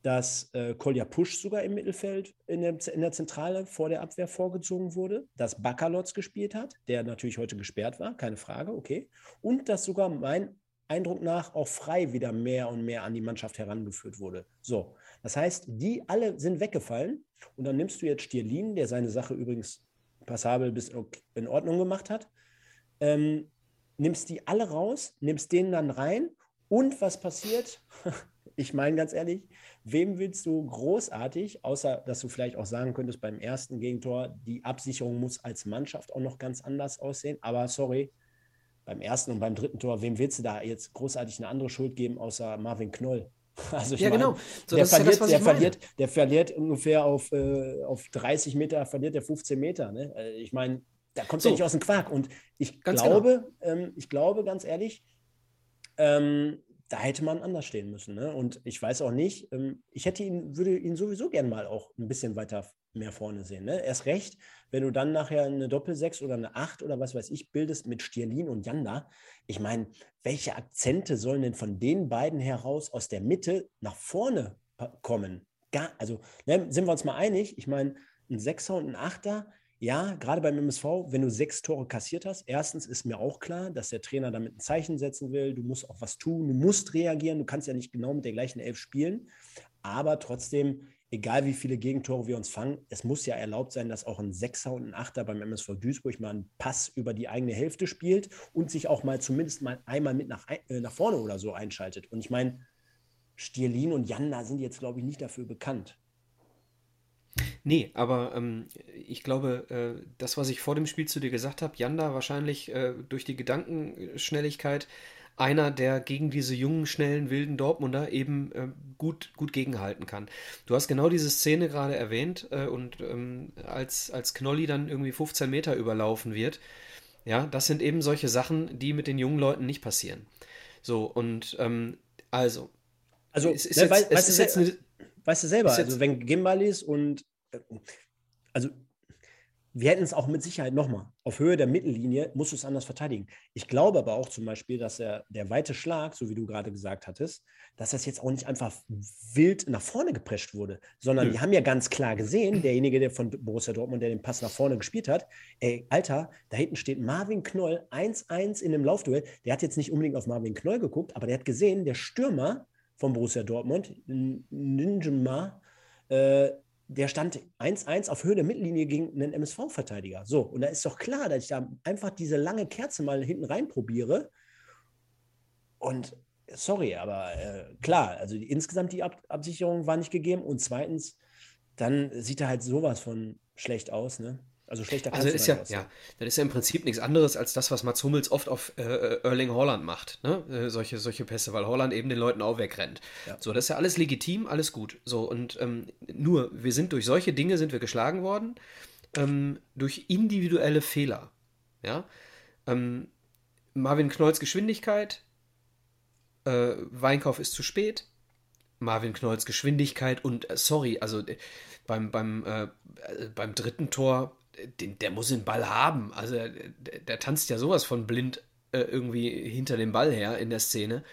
dass äh, Kolja Pusch sogar im Mittelfeld in der, in der, Zentrale vor der Abwehr vorgezogen wurde, dass Bakalotz gespielt hat, der natürlich heute gesperrt war, keine Frage, okay. Und dass sogar mein Eindruck nach auch frei wieder mehr und mehr an die Mannschaft herangeführt wurde. So, das heißt, die alle sind weggefallen und dann nimmst du jetzt Stierlin, der seine Sache übrigens passabel bis in Ordnung gemacht hat, ähm, nimmst die alle raus, nimmst den dann rein und was passiert? ich meine ganz ehrlich, wem willst du großartig, außer dass du vielleicht auch sagen könntest beim ersten Gegentor, die Absicherung muss als Mannschaft auch noch ganz anders aussehen. Aber sorry, beim ersten und beim dritten Tor, wem willst du da jetzt großartig eine andere Schuld geben, außer Marvin Knoll? Also ja, meine, genau. So, der, verliert, ja das, der, verliert, der verliert ungefähr auf, äh, auf 30 Meter, verliert der 15 Meter. Ne? Äh, ich meine, da kommt so. ja nicht aus dem Quark. Und ich glaube, genau. ähm, ich glaube ganz ehrlich, ähm, da hätte man anders stehen müssen. Ne? Und ich weiß auch nicht, ähm, ich hätte ihn, würde ihn sowieso gern mal auch ein bisschen weiter mehr vorne sehen. Ne? Erst recht, wenn du dann nachher eine Doppel-6 oder eine 8 oder was weiß ich bildest mit Stierlin und Janda. Ich meine, welche Akzente sollen denn von den beiden heraus aus der Mitte nach vorne kommen? Gar, also ne, sind wir uns mal einig, ich meine, ein Sechser und ein Achter, ja, gerade beim MSV, wenn du sechs Tore kassiert hast, erstens ist mir auch klar, dass der Trainer damit ein Zeichen setzen will. Du musst auch was tun, du musst reagieren. Du kannst ja nicht genau mit der gleichen Elf spielen. Aber trotzdem, egal wie viele Gegentore wir uns fangen, es muss ja erlaubt sein, dass auch ein Sechser und ein Achter beim MSV Duisburg mal einen Pass über die eigene Hälfte spielt und sich auch mal zumindest mal einmal mit nach, äh, nach vorne oder so einschaltet. Und ich meine, Stierlin und Janda sind jetzt, glaube ich, nicht dafür bekannt. Nee, aber ähm, ich glaube, äh, das, was ich vor dem Spiel zu dir gesagt habe, Janda wahrscheinlich äh, durch die Gedankenschnelligkeit einer, der gegen diese jungen, schnellen, wilden Dortmunder eben äh, gut, gut gegenhalten kann. Du hast genau diese Szene gerade erwähnt äh, und ähm, als, als Knolli dann irgendwie 15 Meter überlaufen wird, ja, das sind eben solche Sachen, die mit den jungen Leuten nicht passieren. So, und ähm, also. Also, es ist ne, jetzt, weißt, es ist jetzt eine, weißt du selber, also wenn Gimbalis und äh, also wir hätten es auch mit Sicherheit nochmal. Auf Höhe der Mittellinie musst du es anders verteidigen. Ich glaube aber auch zum Beispiel, dass er, der weite Schlag, so wie du gerade gesagt hattest, dass das jetzt auch nicht einfach wild nach vorne geprescht wurde, sondern mhm. die haben ja ganz klar gesehen, derjenige, der von Borussia Dortmund, der den Pass nach vorne gespielt hat, ey, Alter, da hinten steht Marvin Knoll 1-1 in dem Laufduell. Der hat jetzt nicht unbedingt auf Marvin Knoll geguckt, aber der hat gesehen, der Stürmer von Borussia Dortmund, Ninjama, äh, der stand 1-1 auf Höhe der Mittellinie gegen einen MSV-Verteidiger. So, und da ist doch klar, dass ich da einfach diese lange Kerze mal hinten rein probiere. Und sorry, aber äh, klar, also die, insgesamt die Ab Absicherung war nicht gegeben. Und zweitens, dann sieht er halt sowas von schlecht aus, ne? Also schlechter also ist ja, ja, das ist ja im Prinzip nichts anderes als das, was Mats Hummels oft auf äh, Erling Holland macht. Ne? Äh, solche, solche Pässe, weil Holland eben den Leuten auch wegrennt. Ja. So, das ist ja alles legitim, alles gut. So, und ähm, nur, wir sind durch solche Dinge sind wir geschlagen worden, ähm, durch individuelle Fehler. Ja. Ähm, Marvin Knolls Geschwindigkeit, äh, Weinkauf ist zu spät, Marvin Knolls Geschwindigkeit und äh, sorry, also äh, beim, beim, äh, beim dritten Tor den, der muss den Ball haben. Also der, der tanzt ja sowas von blind äh, irgendwie hinter dem Ball her in der Szene.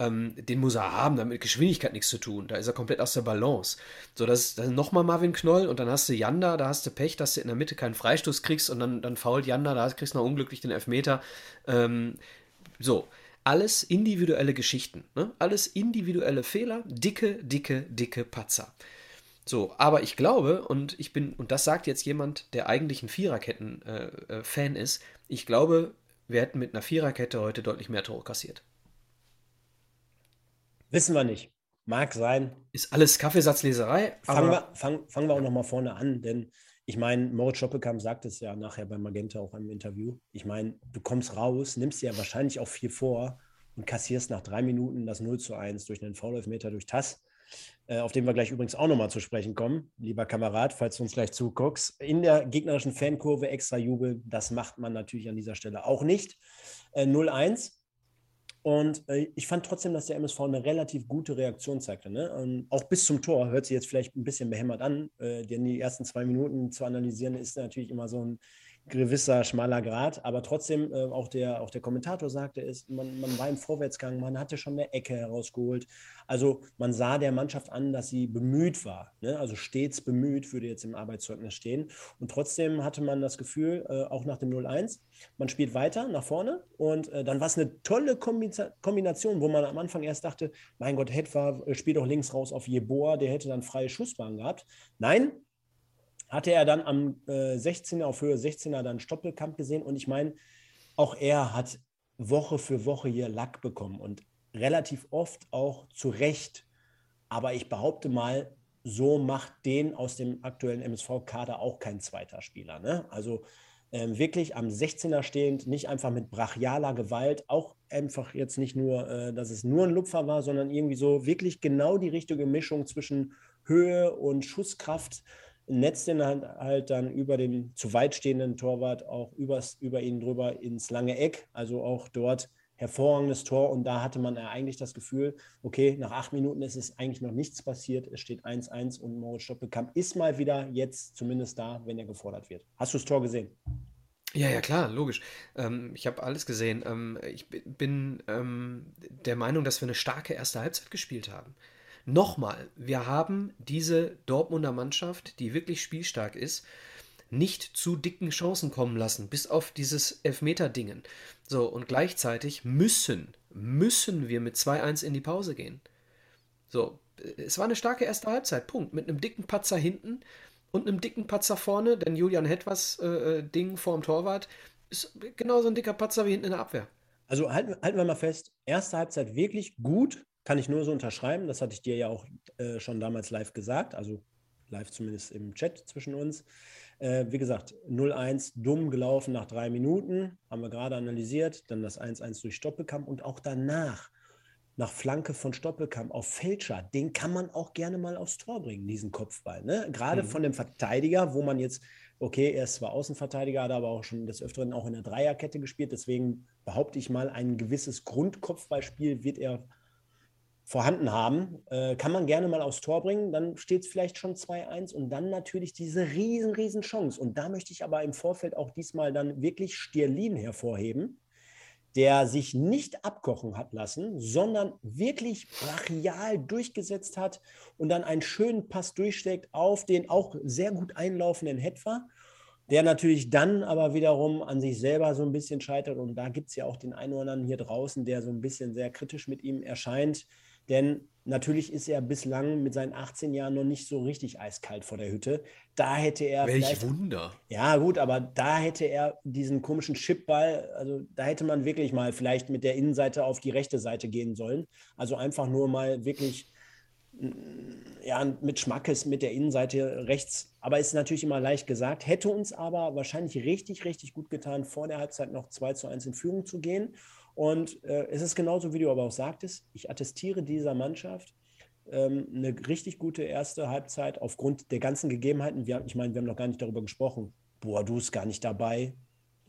Ähm, den muss er haben, damit Geschwindigkeit nichts zu tun. Da ist er komplett aus der Balance. So, das, das ist nochmal Marvin Knoll und dann hast du Janda, da hast du Pech, dass du in der Mitte keinen Freistoß kriegst und dann, dann fault Janda, da kriegst du noch unglücklich den Elfmeter. Ähm, so, alles individuelle Geschichten. Ne? Alles individuelle Fehler, dicke, dicke, dicke Patzer. So, aber ich glaube, und ich bin, und das sagt jetzt jemand, der eigentlich ein Viererketten-Fan äh, äh, ist, ich glaube, wir hätten mit einer Viererkette heute deutlich mehr Tore kassiert. Wissen wir nicht. Mag sein. Ist alles Kaffeesatzleserei. Fangen, wir, fang, fangen wir auch nochmal vorne an, denn ich meine, Moritz Schoppelkamp sagt es ja nachher bei Magenta auch im Interview. Ich meine, du kommst raus, nimmst dir ja wahrscheinlich auch viel vor und kassierst nach drei Minuten das 0 zu 1 durch einen Foul-Elfmeter durch Tass auf den wir gleich übrigens auch nochmal zu sprechen kommen, lieber Kamerad, falls du uns gleich zuguckst, in der gegnerischen Fankurve extra jubeln, das macht man natürlich an dieser Stelle auch nicht. Äh, 0-1. Und äh, ich fand trotzdem, dass der MSV eine relativ gute Reaktion zeigte. Ne? auch bis zum Tor hört sich jetzt vielleicht ein bisschen behämmert an, äh, denn die ersten zwei Minuten zu analysieren ist natürlich immer so ein gewisser schmaler Grad, aber trotzdem, äh, auch, der, auch der Kommentator sagte es, man, man war im Vorwärtsgang, man hatte schon eine Ecke herausgeholt. Also man sah der Mannschaft an, dass sie bemüht war, ne? also stets bemüht, würde jetzt im Arbeitszeugnis stehen. Und trotzdem hatte man das Gefühl, äh, auch nach dem 0-1, man spielt weiter nach vorne und äh, dann war es eine tolle Kombination, wo man am Anfang erst dachte, mein Gott, Hetwa äh, spielt doch links raus auf Jeboa, der hätte dann freie Schussbahn gehabt. Nein, hatte er dann am äh, 16er, auf Höhe 16er dann Stoppelkamp gesehen. Und ich meine, auch er hat Woche für Woche hier Lack bekommen und relativ oft auch zu Recht. Aber ich behaupte mal, so macht den aus dem aktuellen MSV-Kader auch kein zweiter Spieler. Ne? Also ähm, wirklich am 16er stehend, nicht einfach mit brachialer Gewalt, auch einfach jetzt nicht nur, äh, dass es nur ein Lupfer war, sondern irgendwie so wirklich genau die richtige Mischung zwischen Höhe und Schusskraft netzt den halt, halt dann über den zu weit stehenden Torwart auch übers, über ihn drüber ins lange Eck. Also auch dort hervorragendes Tor. Und da hatte man ja eigentlich das Gefühl, okay, nach acht Minuten ist es eigentlich noch nichts passiert. Es steht 1-1 und Moritz Stoppelkamp ist mal wieder jetzt zumindest da, wenn er gefordert wird. Hast du das Tor gesehen? Ja, ja, klar, logisch. Ähm, ich habe alles gesehen. Ähm, ich bin ähm, der Meinung, dass wir eine starke erste Halbzeit gespielt haben. Nochmal, wir haben diese Dortmunder Mannschaft, die wirklich spielstark ist, nicht zu dicken Chancen kommen lassen, bis auf dieses Elfmeter-Dingen. So, und gleichzeitig müssen, müssen wir mit 2-1 in die Pause gehen. So, es war eine starke erste Halbzeit, Punkt. Mit einem dicken Patzer hinten und einem dicken Patzer vorne, denn Julian Hetwas äh, äh Ding vorm Torwart ist genauso ein dicker Patzer wie hinten in der Abwehr. Also halten, halten wir mal fest, erste Halbzeit wirklich gut, kann ich nur so unterschreiben. Das hatte ich dir ja auch äh, schon damals live gesagt, also live zumindest im Chat zwischen uns. Äh, wie gesagt, 0-1 dumm gelaufen nach drei Minuten, haben wir gerade analysiert. Dann das 1-1 durch Stoppelkamp und auch danach nach Flanke von Stoppelkamp auf Fälscher, den kann man auch gerne mal aufs Tor bringen, diesen Kopfball. Ne? Gerade mhm. von dem Verteidiger, wo man jetzt, okay, er ist zwar Außenverteidiger, hat aber auch schon des Öfteren auch in der Dreierkette gespielt. Deswegen behaupte ich mal, ein gewisses Grundkopfballspiel wird er vorhanden haben, äh, kann man gerne mal aufs Tor bringen. Dann steht es vielleicht schon 2-1 und dann natürlich diese riesen, riesen Chance. Und da möchte ich aber im Vorfeld auch diesmal dann wirklich Stierlin hervorheben, der sich nicht abkochen hat lassen, sondern wirklich brachial durchgesetzt hat und dann einen schönen Pass durchsteckt auf den auch sehr gut einlaufenden Hetfer der natürlich dann aber wiederum an sich selber so ein bisschen scheitert. Und da gibt es ja auch den einen oder anderen hier draußen, der so ein bisschen sehr kritisch mit ihm erscheint. Denn natürlich ist er bislang mit seinen 18 Jahren noch nicht so richtig eiskalt vor der Hütte. Da hätte er. Welch Wunder. Ja, gut, aber da hätte er diesen komischen Chipball, also da hätte man wirklich mal vielleicht mit der Innenseite auf die rechte Seite gehen sollen. Also einfach nur mal wirklich ja, mit Schmackes mit der Innenseite rechts. Aber ist natürlich immer leicht gesagt. Hätte uns aber wahrscheinlich richtig, richtig gut getan, vor der Halbzeit noch 2 zu 1 in Führung zu gehen. Und äh, es ist genauso, wie du aber auch sagtest, ich attestiere dieser Mannschaft ähm, eine richtig gute erste Halbzeit aufgrund der ganzen Gegebenheiten. Wir, ich meine, wir haben noch gar nicht darüber gesprochen. Boah, du ist gar nicht dabei.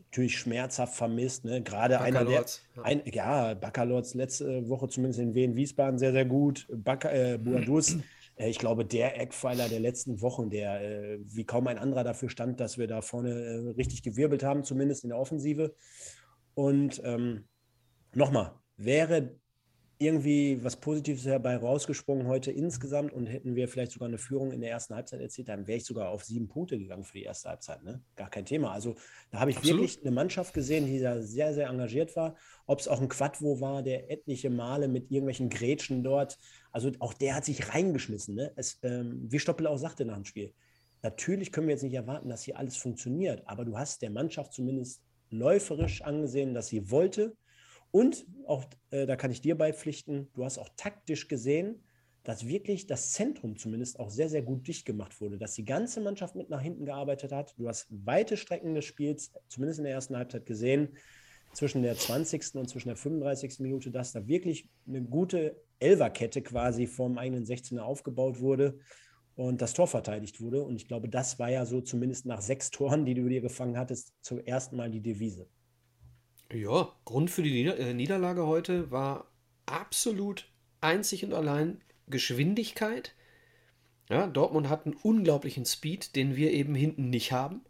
Natürlich schmerzhaft vermisst. Ne? Gerade einer der. Ein, ja, Baccalords letzte Woche zumindest in Wien Wiesbaden sehr, sehr gut. Äh, Boadus, äh, ich glaube, der Eckpfeiler der letzten Wochen, der äh, wie kaum ein anderer dafür stand, dass wir da vorne äh, richtig gewirbelt haben, zumindest in der Offensive. Und ähm, nochmal, wäre irgendwie was Positives herbei rausgesprungen heute insgesamt und hätten wir vielleicht sogar eine Führung in der ersten Halbzeit erzielt, dann wäre ich sogar auf sieben Punkte gegangen für die erste Halbzeit. Ne? Gar kein Thema. Also da habe ich Absolut. wirklich eine Mannschaft gesehen, die da sehr, sehr engagiert war. Ob es auch ein Quadvo war, der etliche Male mit irgendwelchen Grätschen dort, also auch der hat sich reingeschmissen. Ne? Es, ähm, wie Stoppel auch sagte nach dem Spiel. Natürlich können wir jetzt nicht erwarten, dass hier alles funktioniert, aber du hast der Mannschaft zumindest läuferisch angesehen, dass sie wollte, und auch, äh, da kann ich dir beipflichten, du hast auch taktisch gesehen, dass wirklich das Zentrum zumindest auch sehr, sehr gut dicht gemacht wurde, dass die ganze Mannschaft mit nach hinten gearbeitet hat. Du hast weite Strecken des Spiels, zumindest in der ersten Halbzeit gesehen. zwischen der 20. und zwischen der 35. Minute, dass da wirklich eine gute Elverkette quasi vom eigenen 16er aufgebaut wurde und das Tor verteidigt wurde. Und ich glaube, das war ja so zumindest nach sechs Toren, die du dir gefangen hattest, zum ersten Mal die Devise. Ja, Grund für die äh, Niederlage heute war absolut einzig und allein Geschwindigkeit. Ja, Dortmund hat einen unglaublichen Speed, den wir eben hinten nicht haben.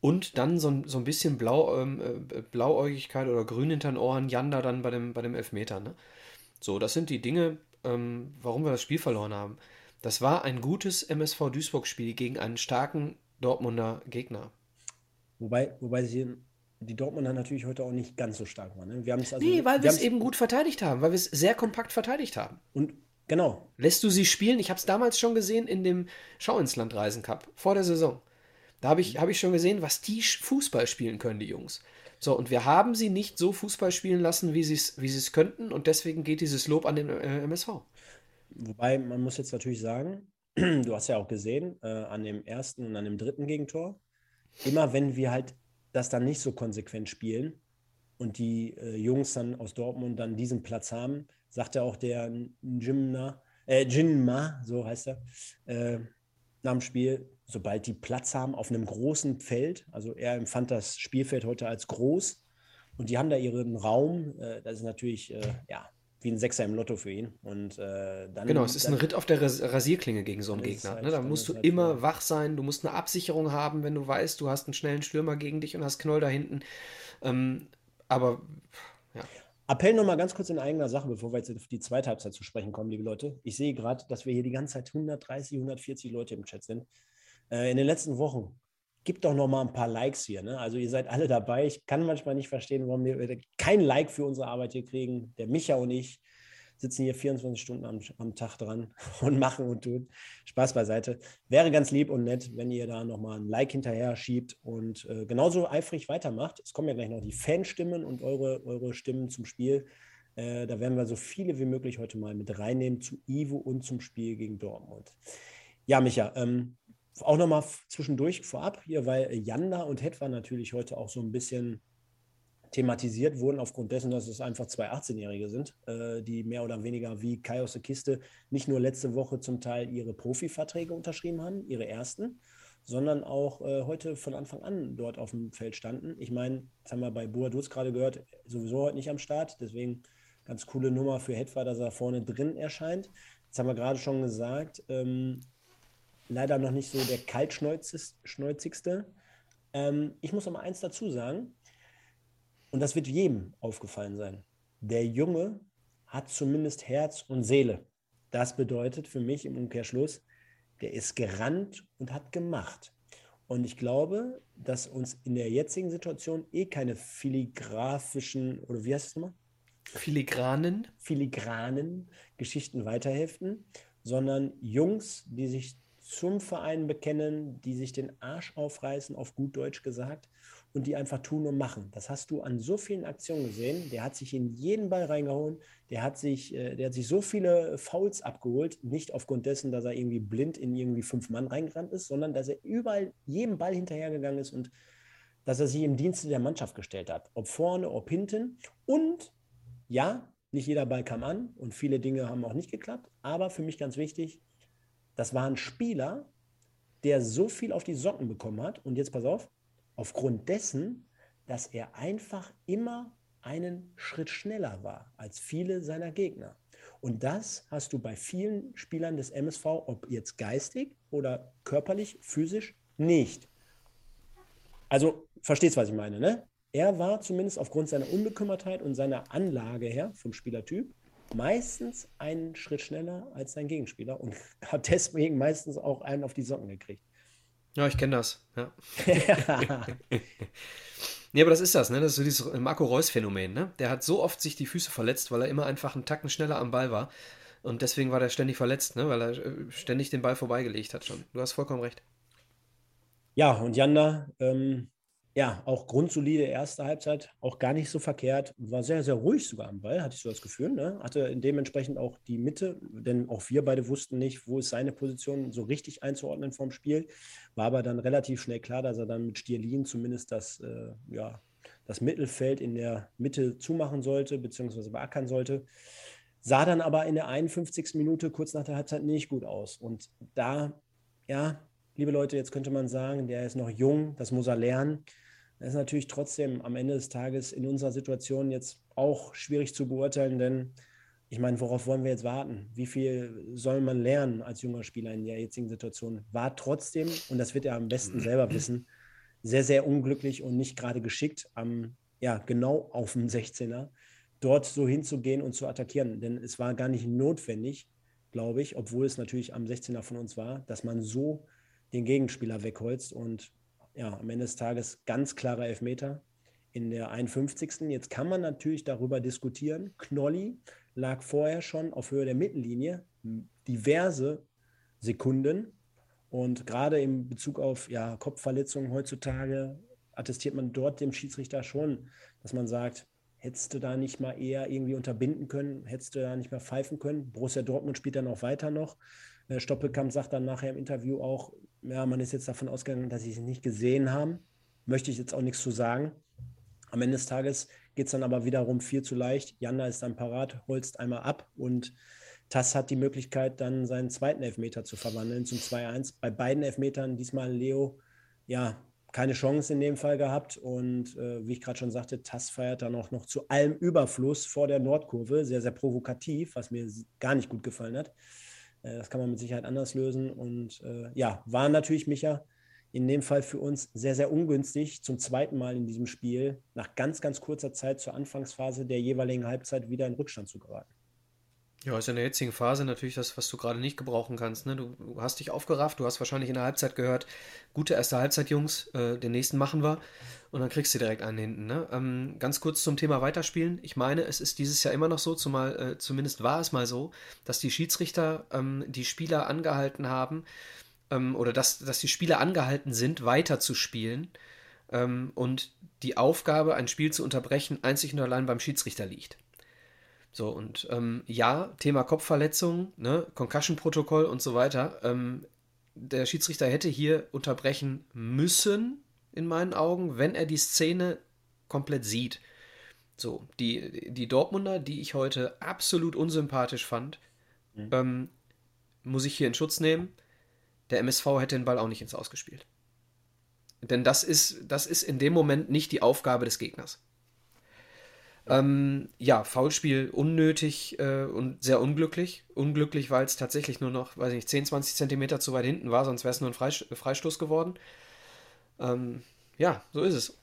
Und dann so, so ein bisschen Blau, ähm, äh, Blauäugigkeit oder Grün hinter den Ohren, Janda dann bei dem, bei dem Elfmeter. Ne? So, das sind die Dinge, ähm, warum wir das Spiel verloren haben. Das war ein gutes MSV Duisburg-Spiel gegen einen starken Dortmunder Gegner. Wobei, wobei sie die Dortmunder natürlich heute auch nicht ganz so stark waren. Ne? Wir also, nee, weil wir es eben gut verteidigt haben, weil wir es sehr kompakt verteidigt haben. Und genau. Lässt du sie spielen? Ich habe es damals schon gesehen in dem Schau ins Land Reisen Cup vor der Saison. Da habe ich, hab ich schon gesehen, was die Fußball spielen können, die Jungs. So, und wir haben sie nicht so Fußball spielen lassen, wie sie es wie könnten, und deswegen geht dieses Lob an den äh, MSV. Wobei, man muss jetzt natürlich sagen, du hast ja auch gesehen, äh, an dem ersten und an dem dritten Gegentor, immer wenn wir halt das dann nicht so konsequent spielen und die äh, Jungs dann aus Dortmund dann diesen Platz haben, sagt ja auch der Jimna, äh, Jinma, so heißt er, äh, nach dem Spiel, sobald die Platz haben auf einem großen Feld, also er empfand das Spielfeld heute als groß und die haben da ihren Raum, äh, das ist natürlich, äh, ja, wie ein Sechser im Lotto für ihn. Und äh, dann. Genau, es ist ein Ritt auf der Rasierklinge gegen so einen Gegner. Halt, ne? Da musst du halt immer schwer. wach sein, du musst eine Absicherung haben, wenn du weißt, du hast einen schnellen Stürmer gegen dich und hast Knoll da hinten. Ähm, aber ja. Appell nochmal ganz kurz in eigener Sache, bevor wir jetzt auf die zweite Halbzeit zu sprechen kommen, liebe Leute. Ich sehe gerade, dass wir hier die ganze Zeit 130, 140 Leute im Chat sind. Äh, in den letzten Wochen gibt doch noch mal ein paar Likes hier. Ne? Also ihr seid alle dabei. Ich kann manchmal nicht verstehen, warum wir kein Like für unsere Arbeit hier kriegen. Der Micha und ich sitzen hier 24 Stunden am, am Tag dran und machen und tun. Spaß beiseite. Wäre ganz lieb und nett, wenn ihr da noch mal ein Like hinterher schiebt und äh, genauso eifrig weitermacht. Es kommen ja gleich noch die Fanstimmen und eure, eure Stimmen zum Spiel. Äh, da werden wir so viele wie möglich heute mal mit reinnehmen zu Ivo und zum Spiel gegen Dortmund. Ja, Micha, ähm, auch nochmal zwischendurch vorab hier, weil Janda und Hetwa natürlich heute auch so ein bisschen thematisiert wurden, aufgrund dessen, dass es einfach zwei 18-Jährige sind, äh, die mehr oder weniger wie Kai aus der Kiste nicht nur letzte Woche zum Teil ihre Profiverträge unterschrieben haben, ihre ersten, sondern auch äh, heute von Anfang an dort auf dem Feld standen. Ich meine, das haben wir bei Boaduz gerade gehört, sowieso heute nicht am Start, deswegen ganz coole Nummer für Hetwa, dass er vorne drin erscheint. Jetzt haben wir gerade schon gesagt, ähm, leider noch nicht so der kaltschnäuzigste. Ähm, ich muss noch mal eins dazu sagen, und das wird jedem aufgefallen sein. Der Junge hat zumindest Herz und Seele. Das bedeutet für mich im Umkehrschluss, der ist gerannt und hat gemacht. Und ich glaube, dass uns in der jetzigen Situation eh keine filigrafischen, oder wie heißt es nochmal? Filigranen. Filigranen Geschichten weiterhelfen, sondern Jungs, die sich zum Verein bekennen, die sich den Arsch aufreißen, auf gut Deutsch gesagt, und die einfach tun und machen. Das hast du an so vielen Aktionen gesehen. Der hat sich in jeden Ball reingehauen. Der hat sich, äh, der hat sich so viele Fouls abgeholt, nicht aufgrund dessen, dass er irgendwie blind in irgendwie fünf Mann reingerannt ist, sondern dass er überall jedem Ball hinterhergegangen ist und dass er sich im Dienste der Mannschaft gestellt hat. Ob vorne, ob hinten. Und ja, nicht jeder Ball kam an und viele Dinge haben auch nicht geklappt. Aber für mich ganz wichtig, das war ein Spieler, der so viel auf die Socken bekommen hat. Und jetzt pass auf, aufgrund dessen, dass er einfach immer einen Schritt schneller war als viele seiner Gegner. Und das hast du bei vielen Spielern des MSV, ob jetzt geistig oder körperlich, physisch, nicht. Also, verstehst, was ich meine, ne? Er war zumindest aufgrund seiner Unbekümmertheit und seiner Anlage her vom Spielertyp meistens einen Schritt schneller als sein Gegenspieler und hat deswegen meistens auch einen auf die Socken gekriegt. Ja, ich kenne das. Ja. nee, aber das ist das, ne? Das ist so dieses Marco Reus-Phänomen, ne? Der hat so oft sich die Füße verletzt, weil er immer einfach einen Tacken schneller am Ball war. Und deswegen war der ständig verletzt, ne? Weil er äh, ständig den Ball vorbeigelegt hat schon. Du hast vollkommen recht. Ja, und Janda, ähm, ja, auch grundsolide erste Halbzeit, auch gar nicht so verkehrt. War sehr, sehr ruhig sogar am Ball, hatte ich so das Gefühl. Ne? Hatte dementsprechend auch die Mitte, denn auch wir beide wussten nicht, wo ist seine Position so richtig einzuordnen vom Spiel. War aber dann relativ schnell klar, dass er dann mit Stierlin zumindest das, äh, ja, das Mittelfeld in der Mitte zumachen sollte, beziehungsweise beackern sollte. Sah dann aber in der 51. Minute kurz nach der Halbzeit nicht gut aus. Und da, ja, liebe Leute, jetzt könnte man sagen, der ist noch jung, das muss er lernen. Das ist natürlich trotzdem am Ende des Tages in unserer Situation jetzt auch schwierig zu beurteilen, denn ich meine, worauf wollen wir jetzt warten? Wie viel soll man lernen als junger Spieler in der jetzigen Situation? War trotzdem, und das wird er am besten selber wissen, sehr, sehr unglücklich und nicht gerade geschickt, am, ja, genau auf dem 16er, dort so hinzugehen und zu attackieren. Denn es war gar nicht notwendig, glaube ich, obwohl es natürlich am 16er von uns war, dass man so den Gegenspieler wegholzt und ja, am Ende des Tages ganz klarer Elfmeter in der 51. Jetzt kann man natürlich darüber diskutieren. Knolli lag vorher schon auf Höhe der Mittellinie diverse Sekunden. Und gerade in Bezug auf ja, Kopfverletzungen heutzutage attestiert man dort dem Schiedsrichter schon, dass man sagt, hättest du da nicht mal eher irgendwie unterbinden können, hättest du da nicht mehr pfeifen können. Borussia Dortmund spielt dann auch weiter noch. Äh, Stoppelkamp sagt dann nachher im Interview auch, ja, man ist jetzt davon ausgegangen, dass sie es nicht gesehen haben. Möchte ich jetzt auch nichts zu sagen. Am Ende des Tages geht es dann aber wiederum viel zu leicht. Janda ist dann parat, holzt einmal ab und Tass hat die Möglichkeit, dann seinen zweiten Elfmeter zu verwandeln zum 2-1. Bei beiden Elfmetern diesmal Leo, ja, keine Chance in dem Fall gehabt. Und äh, wie ich gerade schon sagte, Tass feiert dann auch noch zu allem Überfluss vor der Nordkurve. Sehr, sehr provokativ, was mir gar nicht gut gefallen hat. Äh, das kann man mit Sicherheit anders lösen. Und äh, ja, war natürlich, Micha, in dem Fall für uns sehr, sehr ungünstig, zum zweiten Mal in diesem Spiel nach ganz, ganz kurzer Zeit zur Anfangsphase der jeweiligen Halbzeit wieder in Rückstand zu geraten. Ja, ist in der jetzigen Phase natürlich das, was du gerade nicht gebrauchen kannst. Ne? Du, du, hast dich aufgerafft, du hast wahrscheinlich in der Halbzeit gehört, gute erste Halbzeit, Jungs, äh, den nächsten machen wir. Und dann kriegst du direkt einen hinten. Ne? Ähm, ganz kurz zum Thema Weiterspielen. Ich meine, es ist dieses Jahr immer noch so, zumal äh, zumindest war es mal so, dass die Schiedsrichter ähm, die Spieler angehalten haben, ähm, oder dass, dass die Spieler angehalten sind, weiterzuspielen ähm, und die Aufgabe, ein Spiel zu unterbrechen, einzig und allein beim Schiedsrichter liegt. So, und ähm, ja, Thema Kopfverletzung, ne, Concussion-Protokoll und so weiter. Ähm, der Schiedsrichter hätte hier unterbrechen müssen, in meinen Augen, wenn er die Szene komplett sieht. So, die, die Dortmunder, die ich heute absolut unsympathisch fand, mhm. ähm, muss ich hier in Schutz nehmen. Der MSV hätte den Ball auch nicht ins Ausgespielt. Denn das ist, das ist in dem Moment nicht die Aufgabe des Gegners. Ähm, ja, Foulspiel unnötig äh, und sehr unglücklich. Unglücklich, weil es tatsächlich nur noch, weiß ich nicht, 10, 20 Zentimeter zu weit hinten war, sonst wäre es nur ein Freistoß geworden. Ähm, ja, so ist es.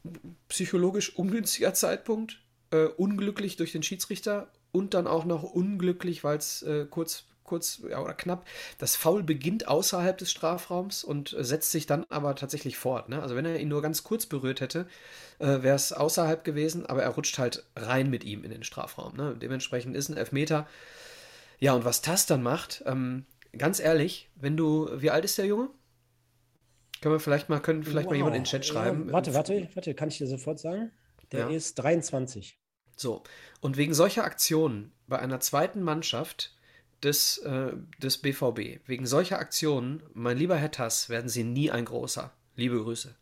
Psychologisch ungünstiger Zeitpunkt, äh, unglücklich durch den Schiedsrichter und dann auch noch unglücklich, weil es äh, kurz kurz ja, oder knapp. Das Foul beginnt außerhalb des Strafraums und äh, setzt sich dann aber tatsächlich fort. Ne? Also wenn er ihn nur ganz kurz berührt hätte, äh, wäre es außerhalb gewesen, aber er rutscht halt rein mit ihm in den Strafraum. Ne? Dementsprechend ist ein Elfmeter. Ja, und was Tass dann macht, ähm, ganz ehrlich, wenn du, wie alt ist der Junge? Können wir vielleicht mal, können vielleicht wow. mal jemand in den Chat schreiben. Ja, warte, warte, warte, kann ich dir sofort sagen? Der ja. ist 23. So, und wegen solcher Aktionen bei einer zweiten Mannschaft des, äh, des BVB. Wegen solcher Aktionen, mein lieber Herr Tass, werden Sie nie ein großer. Liebe Grüße.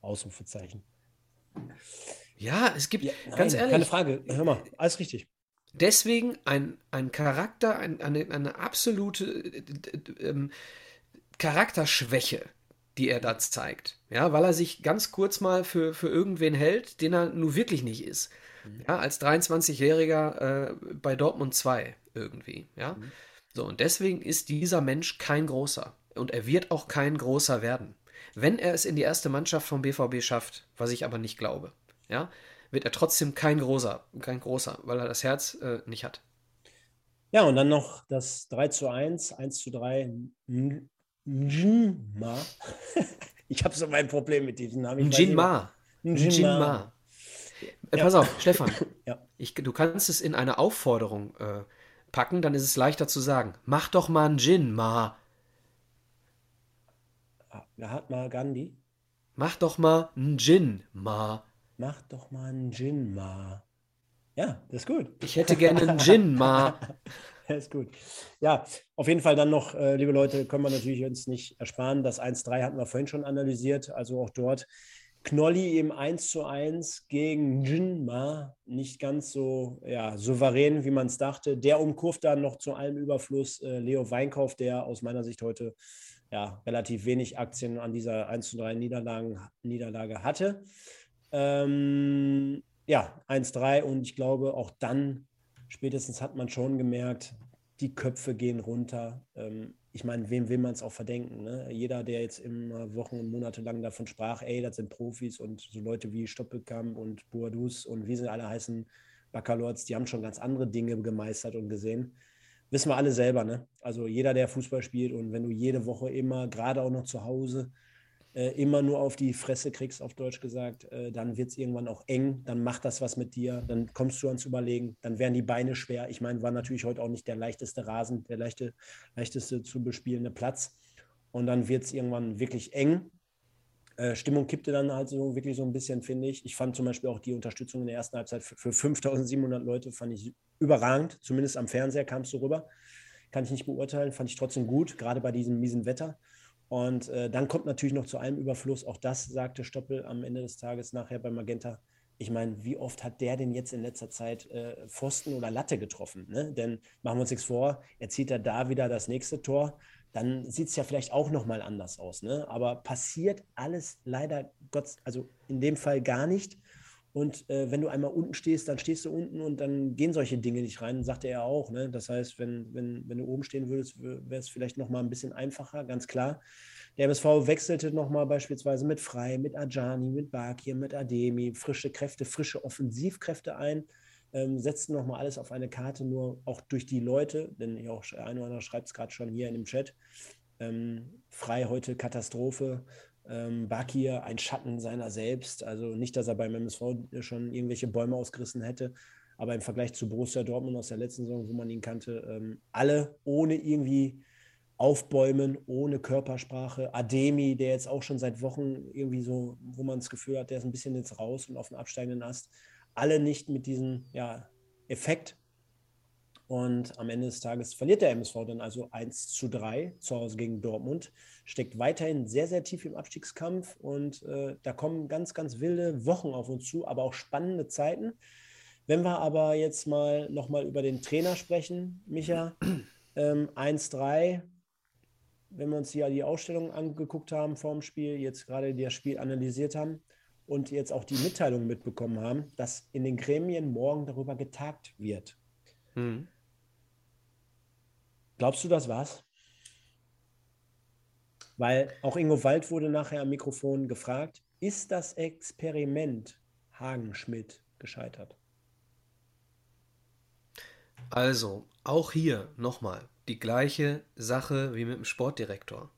Ausrufezeichen. Ja, es gibt, ja, nein, ganz ehrlich. Keine Frage, hör mal, alles richtig. Deswegen ein, ein Charakter, ein, eine, eine absolute äh, ähm, Charakterschwäche, die er da zeigt. Ja, weil er sich ganz kurz mal für, für irgendwen hält, den er nun wirklich nicht ist. Mhm. Ja, als 23-Jähriger äh, bei Dortmund 2 irgendwie. Ja. Mhm. So, und deswegen ist dieser Mensch kein großer. Und er wird auch kein großer werden. Wenn er es in die erste Mannschaft vom BVB schafft, was ich aber nicht glaube, ja, wird er trotzdem kein großer, kein großer, weil er das Herz äh, nicht hat. Ja, und dann noch das 3 zu 1, 1 zu 3. Njinma. Ich habe so mein Problem mit diesem Namen. Njinma. Njinma. Äh, ja. Pass auf, Stefan. ja. ich, du kannst es in eine Aufforderung äh, packen, dann ist es leichter zu sagen. Mach doch mal einen Gin, Ma. Mahatma Gandhi. Mach doch mal einen Gin, Ma. Mach doch mal einen Gin, Ma. Ja, das ist gut. Ich hätte gerne einen Gin, Ma. das ist gut. Ja, auf jeden Fall dann noch, äh, liebe Leute, können wir natürlich uns nicht ersparen. Das 1-3 hatten wir vorhin schon analysiert. Also auch dort Knolli eben 1 zu 1 gegen Jinma. Nicht ganz so ja, souverän, wie man es dachte. Der umkurft dann noch zu allem Überfluss äh, Leo Weinkauf, der aus meiner Sicht heute ja, relativ wenig Aktien an dieser 1 zu 3 Niederlagen, Niederlage hatte. Ähm, ja, 1-3 und ich glaube, auch dann spätestens hat man schon gemerkt, die Köpfe gehen runter. Ähm, ich meine, wem will man es auch verdenken? Ne? Jeder, der jetzt immer Wochen und Monate lang davon sprach, ey, das sind Profis und so Leute wie Stoppelkamp und Boadus und wie sie alle heißen, Baccalords, die haben schon ganz andere Dinge gemeistert und gesehen. Wissen wir alle selber, ne? Also jeder, der Fußball spielt und wenn du jede Woche immer, gerade auch noch zu Hause, äh, immer nur auf die Fresse kriegst, auf Deutsch gesagt, äh, dann wird es irgendwann auch eng, dann macht das was mit dir, dann kommst du ans Überlegen, dann werden die Beine schwer. Ich meine, war natürlich heute auch nicht der leichteste Rasen, der leichte, leichteste zu bespielende Platz. Und dann wird es irgendwann wirklich eng. Äh, Stimmung kippte dann halt so wirklich so ein bisschen, finde ich. Ich fand zum Beispiel auch die Unterstützung in der ersten Halbzeit für, für 5700 Leute, fand ich überragend. Zumindest am Fernseher kam es so rüber. Kann ich nicht beurteilen, fand ich trotzdem gut, gerade bei diesem miesen Wetter. Und äh, dann kommt natürlich noch zu einem Überfluss, auch das sagte Stoppel am Ende des Tages nachher bei Magenta. Ich meine, wie oft hat der denn jetzt in letzter Zeit äh, Pfosten oder Latte getroffen? Ne? Denn machen wir uns nichts vor, er zieht da wieder das nächste Tor, dann sieht es ja vielleicht auch nochmal anders aus. Ne? Aber passiert alles leider Gott, also in dem Fall gar nicht. Und äh, wenn du einmal unten stehst, dann stehst du unten und dann gehen solche Dinge nicht rein, sagte er auch. Ne? Das heißt, wenn, wenn, wenn du oben stehen würdest, wäre es vielleicht nochmal ein bisschen einfacher, ganz klar. Der MSV wechselte nochmal beispielsweise mit Frei, mit Ajani, mit Bakir, mit Ademi, frische Kräfte, frische Offensivkräfte ein, ähm, setzten nochmal alles auf eine Karte, nur auch durch die Leute, denn auch ein oder andere schreibt es gerade schon hier in dem Chat. Ähm, Frei heute Katastrophe. Ähm, Bakir ein Schatten seiner selbst. Also nicht, dass er beim MSV schon irgendwelche Bäume ausgerissen hätte, aber im Vergleich zu Borussia Dortmund aus der letzten Saison, wo man ihn kannte, ähm, alle ohne irgendwie Aufbäumen, ohne Körpersprache. Ademi, der jetzt auch schon seit Wochen irgendwie so, wo man das Gefühl hat, der ist ein bisschen jetzt raus und auf dem absteigenden Ast. Alle nicht mit diesem ja, Effekt und am Ende des Tages verliert der MSV dann also 1 zu 3 zu Hause gegen Dortmund, steckt weiterhin sehr, sehr tief im Abstiegskampf und äh, da kommen ganz, ganz wilde Wochen auf uns zu, aber auch spannende Zeiten. Wenn wir aber jetzt mal nochmal über den Trainer sprechen, Micha, ähm, 1-3, wenn wir uns hier die Ausstellung angeguckt haben vor dem Spiel, jetzt gerade das Spiel analysiert haben und jetzt auch die Mitteilung mitbekommen haben, dass in den Gremien morgen darüber getagt wird. Mhm. Glaubst du, das war's? Weil auch Ingo Wald wurde nachher am Mikrofon gefragt, ist das Experiment Hagen-Schmidt gescheitert? Also, auch hier nochmal die gleiche Sache wie mit dem Sportdirektor.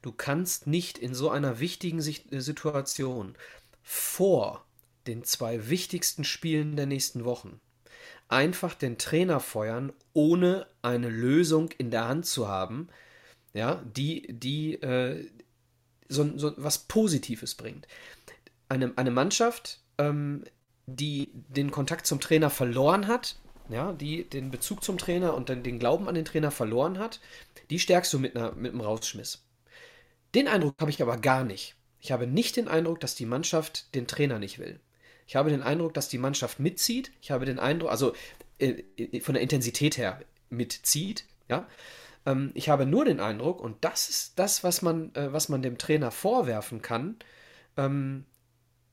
Du kannst nicht in so einer wichtigen äh, Situation vor den zwei wichtigsten Spielen der nächsten Wochen einfach den Trainer feuern, ohne eine Lösung in der Hand zu haben, ja, die, die äh, so, so was Positives bringt. Eine, eine Mannschaft, ähm, die den Kontakt zum Trainer verloren hat, ja, die den Bezug zum Trainer und dann den Glauben an den Trainer verloren hat, die stärkst du mit, einer, mit einem Rausschmiss. Den Eindruck habe ich aber gar nicht. Ich habe nicht den Eindruck, dass die Mannschaft den Trainer nicht will. Ich habe den Eindruck, dass die Mannschaft mitzieht. Ich habe den Eindruck, also äh, äh, von der Intensität her mitzieht. Ja. Ähm, ich habe nur den Eindruck, und das ist das, was man, äh, was man dem Trainer vorwerfen kann. Ähm,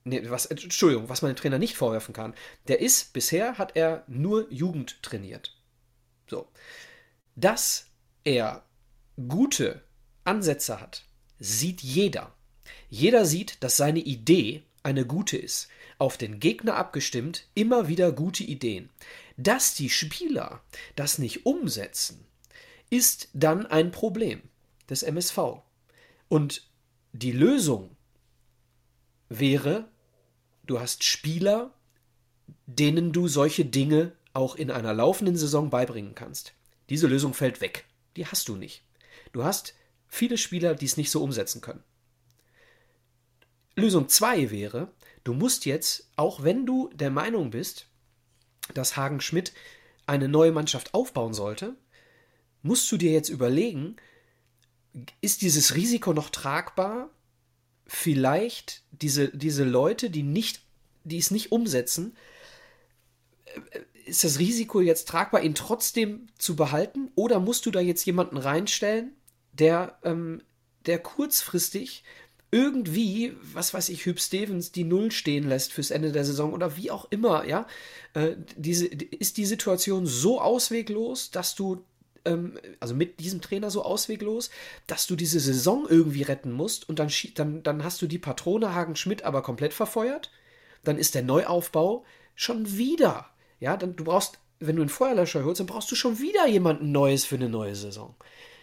nee, was, Entschuldigung, was man dem Trainer nicht vorwerfen kann. Der ist, bisher hat er nur Jugend trainiert. So. Dass er gute Ansätze hat, sieht jeder. Jeder sieht, dass seine Idee eine gute ist auf den Gegner abgestimmt, immer wieder gute Ideen. Dass die Spieler das nicht umsetzen, ist dann ein Problem des MSV. Und die Lösung wäre, du hast Spieler, denen du solche Dinge auch in einer laufenden Saison beibringen kannst. Diese Lösung fällt weg. Die hast du nicht. Du hast viele Spieler, die es nicht so umsetzen können. Lösung 2 wäre, Du musst jetzt, auch wenn du der Meinung bist, dass Hagen Schmidt eine neue Mannschaft aufbauen sollte, musst du dir jetzt überlegen, ist dieses Risiko noch tragbar vielleicht diese, diese Leute, die nicht, die es nicht umsetzen, äh, ist das Risiko jetzt tragbar, ihn trotzdem zu behalten? Oder musst du da jetzt jemanden reinstellen, der, ähm, der kurzfristig irgendwie, was weiß ich, Hüb Stevens die Null stehen lässt fürs Ende der Saison oder wie auch immer, ja, äh, diese, ist die Situation so ausweglos, dass du, ähm, also mit diesem Trainer so ausweglos, dass du diese Saison irgendwie retten musst und dann, dann, dann hast du die Patrone Hagen Schmidt aber komplett verfeuert, dann ist der Neuaufbau schon wieder, ja, dann du brauchst, wenn du einen Feuerlöscher holst, dann brauchst du schon wieder jemanden Neues für eine neue Saison.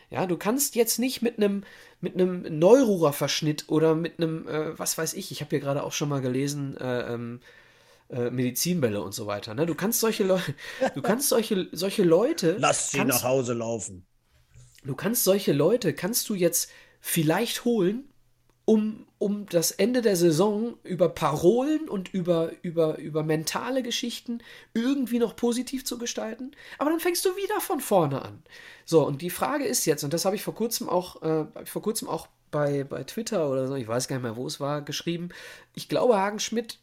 Ja, du kannst jetzt nicht mit einem mit einem Neurura-Verschnitt oder mit einem, äh, was weiß ich, ich habe hier gerade auch schon mal gelesen, äh, ähm, äh, Medizinbälle und so weiter. Ne? Du kannst solche Leute, du kannst solche, solche Leute. Lass sie kannst, nach Hause laufen. Du kannst solche Leute, kannst du jetzt vielleicht holen, um, um das Ende der Saison über Parolen und über, über, über mentale Geschichten irgendwie noch positiv zu gestalten. Aber dann fängst du wieder von vorne an. So, und die Frage ist jetzt, und das habe ich vor kurzem auch, äh, vor kurzem auch bei, bei Twitter oder so, ich weiß gar nicht mehr, wo es war, geschrieben. Ich glaube, Hagen Schmidt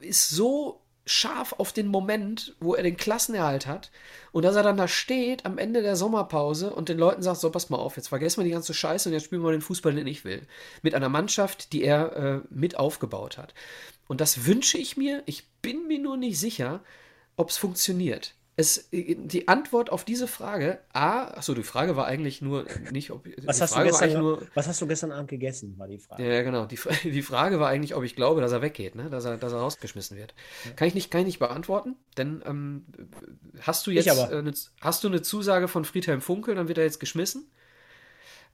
ist so scharf auf den Moment, wo er den Klassenerhalt hat und dass er dann da steht am Ende der Sommerpause und den Leuten sagt, so, pass mal auf, jetzt vergessen wir die ganze Scheiße und jetzt spielen wir den Fußball, den ich will. Mit einer Mannschaft, die er äh, mit aufgebaut hat. Und das wünsche ich mir, ich bin mir nur nicht sicher, ob es funktioniert es, die Antwort auf diese Frage, A, achso, die Frage war eigentlich nur nicht, ob. Was, hast du, gestern, nur, was hast du gestern Abend gegessen, war die Frage. Ja, genau. Die, die Frage war eigentlich, ob ich glaube, dass er weggeht, ne? dass, er, dass er rausgeschmissen wird. Ja. Kann, ich nicht, kann ich nicht beantworten, denn ähm, hast du jetzt äh, eine, hast du eine Zusage von Friedhelm Funkel, dann wird er jetzt geschmissen.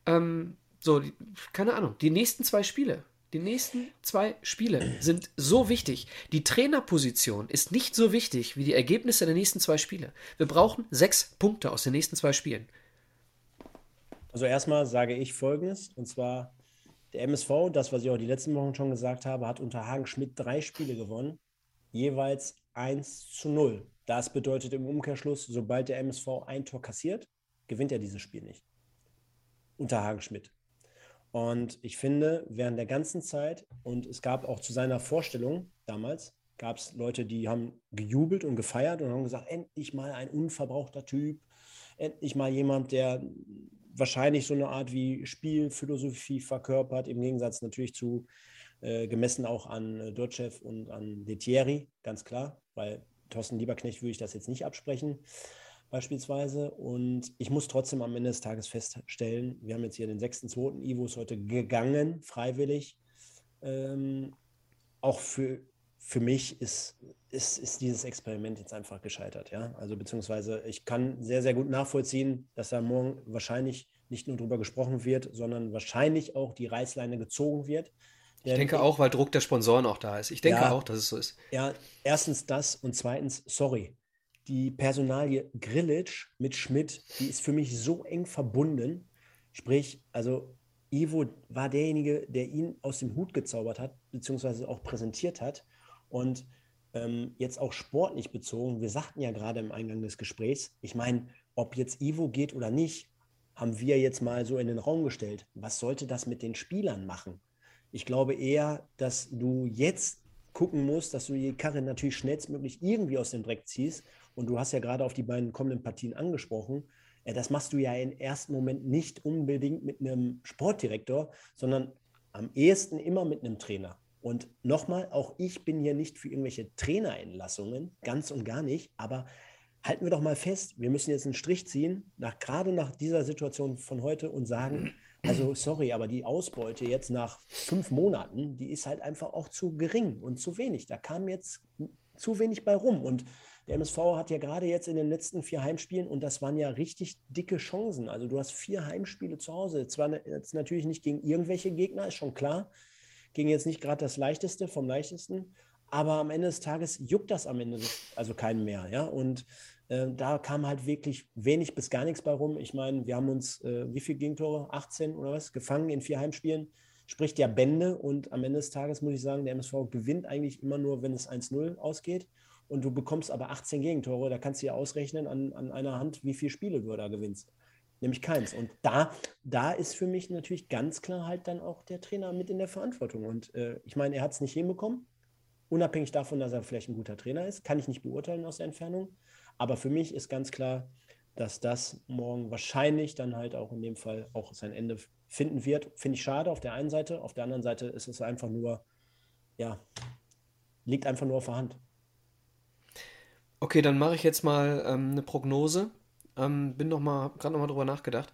Ähm, so, die, keine Ahnung, die nächsten zwei Spiele. Die nächsten zwei Spiele sind so wichtig. Die Trainerposition ist nicht so wichtig wie die Ergebnisse der nächsten zwei Spiele. Wir brauchen sechs Punkte aus den nächsten zwei Spielen. Also erstmal sage ich Folgendes, und zwar der MSV, das, was ich auch die letzten Wochen schon gesagt habe, hat unter Hagen Schmidt drei Spiele gewonnen, jeweils 1 zu 0. Das bedeutet im Umkehrschluss, sobald der MSV ein Tor kassiert, gewinnt er dieses Spiel nicht. Unter Hagen Schmidt. Und ich finde, während der ganzen Zeit, und es gab auch zu seiner Vorstellung damals, gab es Leute, die haben gejubelt und gefeiert und haben gesagt, endlich mal ein unverbrauchter Typ, endlich mal jemand, der wahrscheinlich so eine Art wie Spielphilosophie verkörpert, im Gegensatz natürlich zu äh, gemessen auch an äh, Dotchev und an Letieri, ganz klar, weil Thorsten Lieberknecht würde ich das jetzt nicht absprechen beispielsweise. Und ich muss trotzdem am Ende des Tages feststellen, wir haben jetzt hier den 6.2. Ivo ist heute gegangen, freiwillig. Ähm, auch für, für mich ist, ist, ist dieses Experiment jetzt einfach gescheitert. Ja? Also beziehungsweise ich kann sehr, sehr gut nachvollziehen, dass da morgen wahrscheinlich nicht nur darüber gesprochen wird, sondern wahrscheinlich auch die Reißleine gezogen wird. Ich denke auch, weil Druck der Sponsoren auch da ist. Ich denke ja, auch, dass es so ist. Ja, erstens das und zweitens, sorry, die Personalie Grillitsch mit Schmidt, die ist für mich so eng verbunden. Sprich, also Ivo war derjenige, der ihn aus dem Hut gezaubert hat, beziehungsweise auch präsentiert hat. Und ähm, jetzt auch sportlich bezogen, wir sagten ja gerade im Eingang des Gesprächs, ich meine, ob jetzt Ivo geht oder nicht, haben wir jetzt mal so in den Raum gestellt. Was sollte das mit den Spielern machen? Ich glaube eher, dass du jetzt gucken musst, dass du die Karre natürlich schnellstmöglich irgendwie aus dem Dreck ziehst und du hast ja gerade auf die beiden kommenden Partien angesprochen. Äh, das machst du ja im ersten Moment nicht unbedingt mit einem Sportdirektor, sondern am ehesten immer mit einem Trainer. Und nochmal, auch ich bin hier nicht für irgendwelche Trainerentlassungen, ganz und gar nicht, aber halten wir doch mal fest, wir müssen jetzt einen Strich ziehen, nach, gerade nach dieser Situation von heute und sagen, also sorry, aber die Ausbeute jetzt nach fünf Monaten, die ist halt einfach auch zu gering und zu wenig. Da kam jetzt zu wenig bei rum. Und der MSV hat ja gerade jetzt in den letzten vier Heimspielen, und das waren ja richtig dicke Chancen. Also du hast vier Heimspiele zu Hause. Zwar jetzt natürlich nicht gegen irgendwelche Gegner, ist schon klar. Ging jetzt nicht gerade das Leichteste vom Leichtesten. Aber am Ende des Tages juckt das am Ende also keinen mehr. Ja? Und äh, da kam halt wirklich wenig bis gar nichts bei rum. Ich meine, wir haben uns, äh, wie viele Gegentore? 18 oder was? Gefangen in vier Heimspielen. Spricht ja Bände. Und am Ende des Tages muss ich sagen, der MSV gewinnt eigentlich immer nur, wenn es 1-0 ausgeht und du bekommst aber 18 Gegentore, da kannst du ja ausrechnen an, an einer Hand, wie viele Spiele du da gewinnst. Nämlich keins. Und da, da ist für mich natürlich ganz klar halt dann auch der Trainer mit in der Verantwortung. Und äh, ich meine, er hat es nicht hinbekommen. Unabhängig davon, dass er vielleicht ein guter Trainer ist, kann ich nicht beurteilen aus der Entfernung. Aber für mich ist ganz klar, dass das morgen wahrscheinlich dann halt auch in dem Fall auch sein Ende finden wird. Finde ich schade auf der einen Seite. Auf der anderen Seite ist es einfach nur, ja, liegt einfach nur auf der Hand. Okay, dann mache ich jetzt mal ähm, eine Prognose. Ähm, bin noch mal, gerade noch mal drüber nachgedacht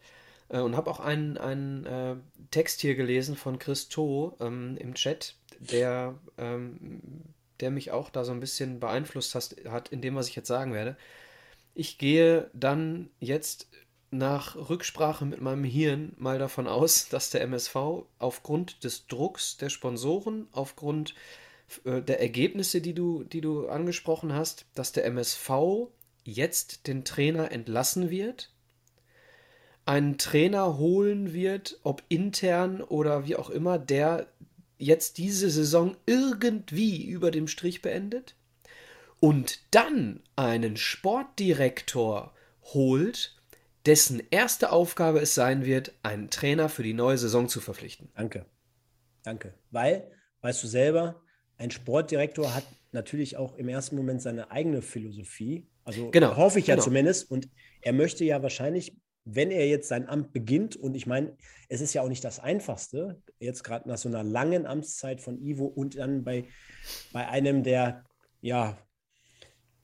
äh, und habe auch einen, einen äh, Text hier gelesen von Christo ähm, im Chat, der, ähm, der mich auch da so ein bisschen beeinflusst hat, hat in dem, was ich jetzt sagen werde. Ich gehe dann jetzt nach Rücksprache mit meinem Hirn mal davon aus, dass der MSV aufgrund des Drucks der Sponsoren, aufgrund äh, der Ergebnisse, die du, die du angesprochen hast, dass der MSV jetzt den Trainer entlassen wird, einen Trainer holen wird, ob intern oder wie auch immer, der jetzt diese Saison irgendwie über dem Strich beendet und dann einen Sportdirektor holt, dessen erste Aufgabe es sein wird, einen Trainer für die neue Saison zu verpflichten. Danke. Danke. Weil, weißt du selber, ein Sportdirektor hat natürlich auch im ersten Moment seine eigene Philosophie. Also genau, hoffe ich ja genau. zumindest. Und er möchte ja wahrscheinlich, wenn er jetzt sein Amt beginnt, und ich meine, es ist ja auch nicht das Einfachste, jetzt gerade nach so einer langen Amtszeit von Ivo und dann bei, bei einem der ja,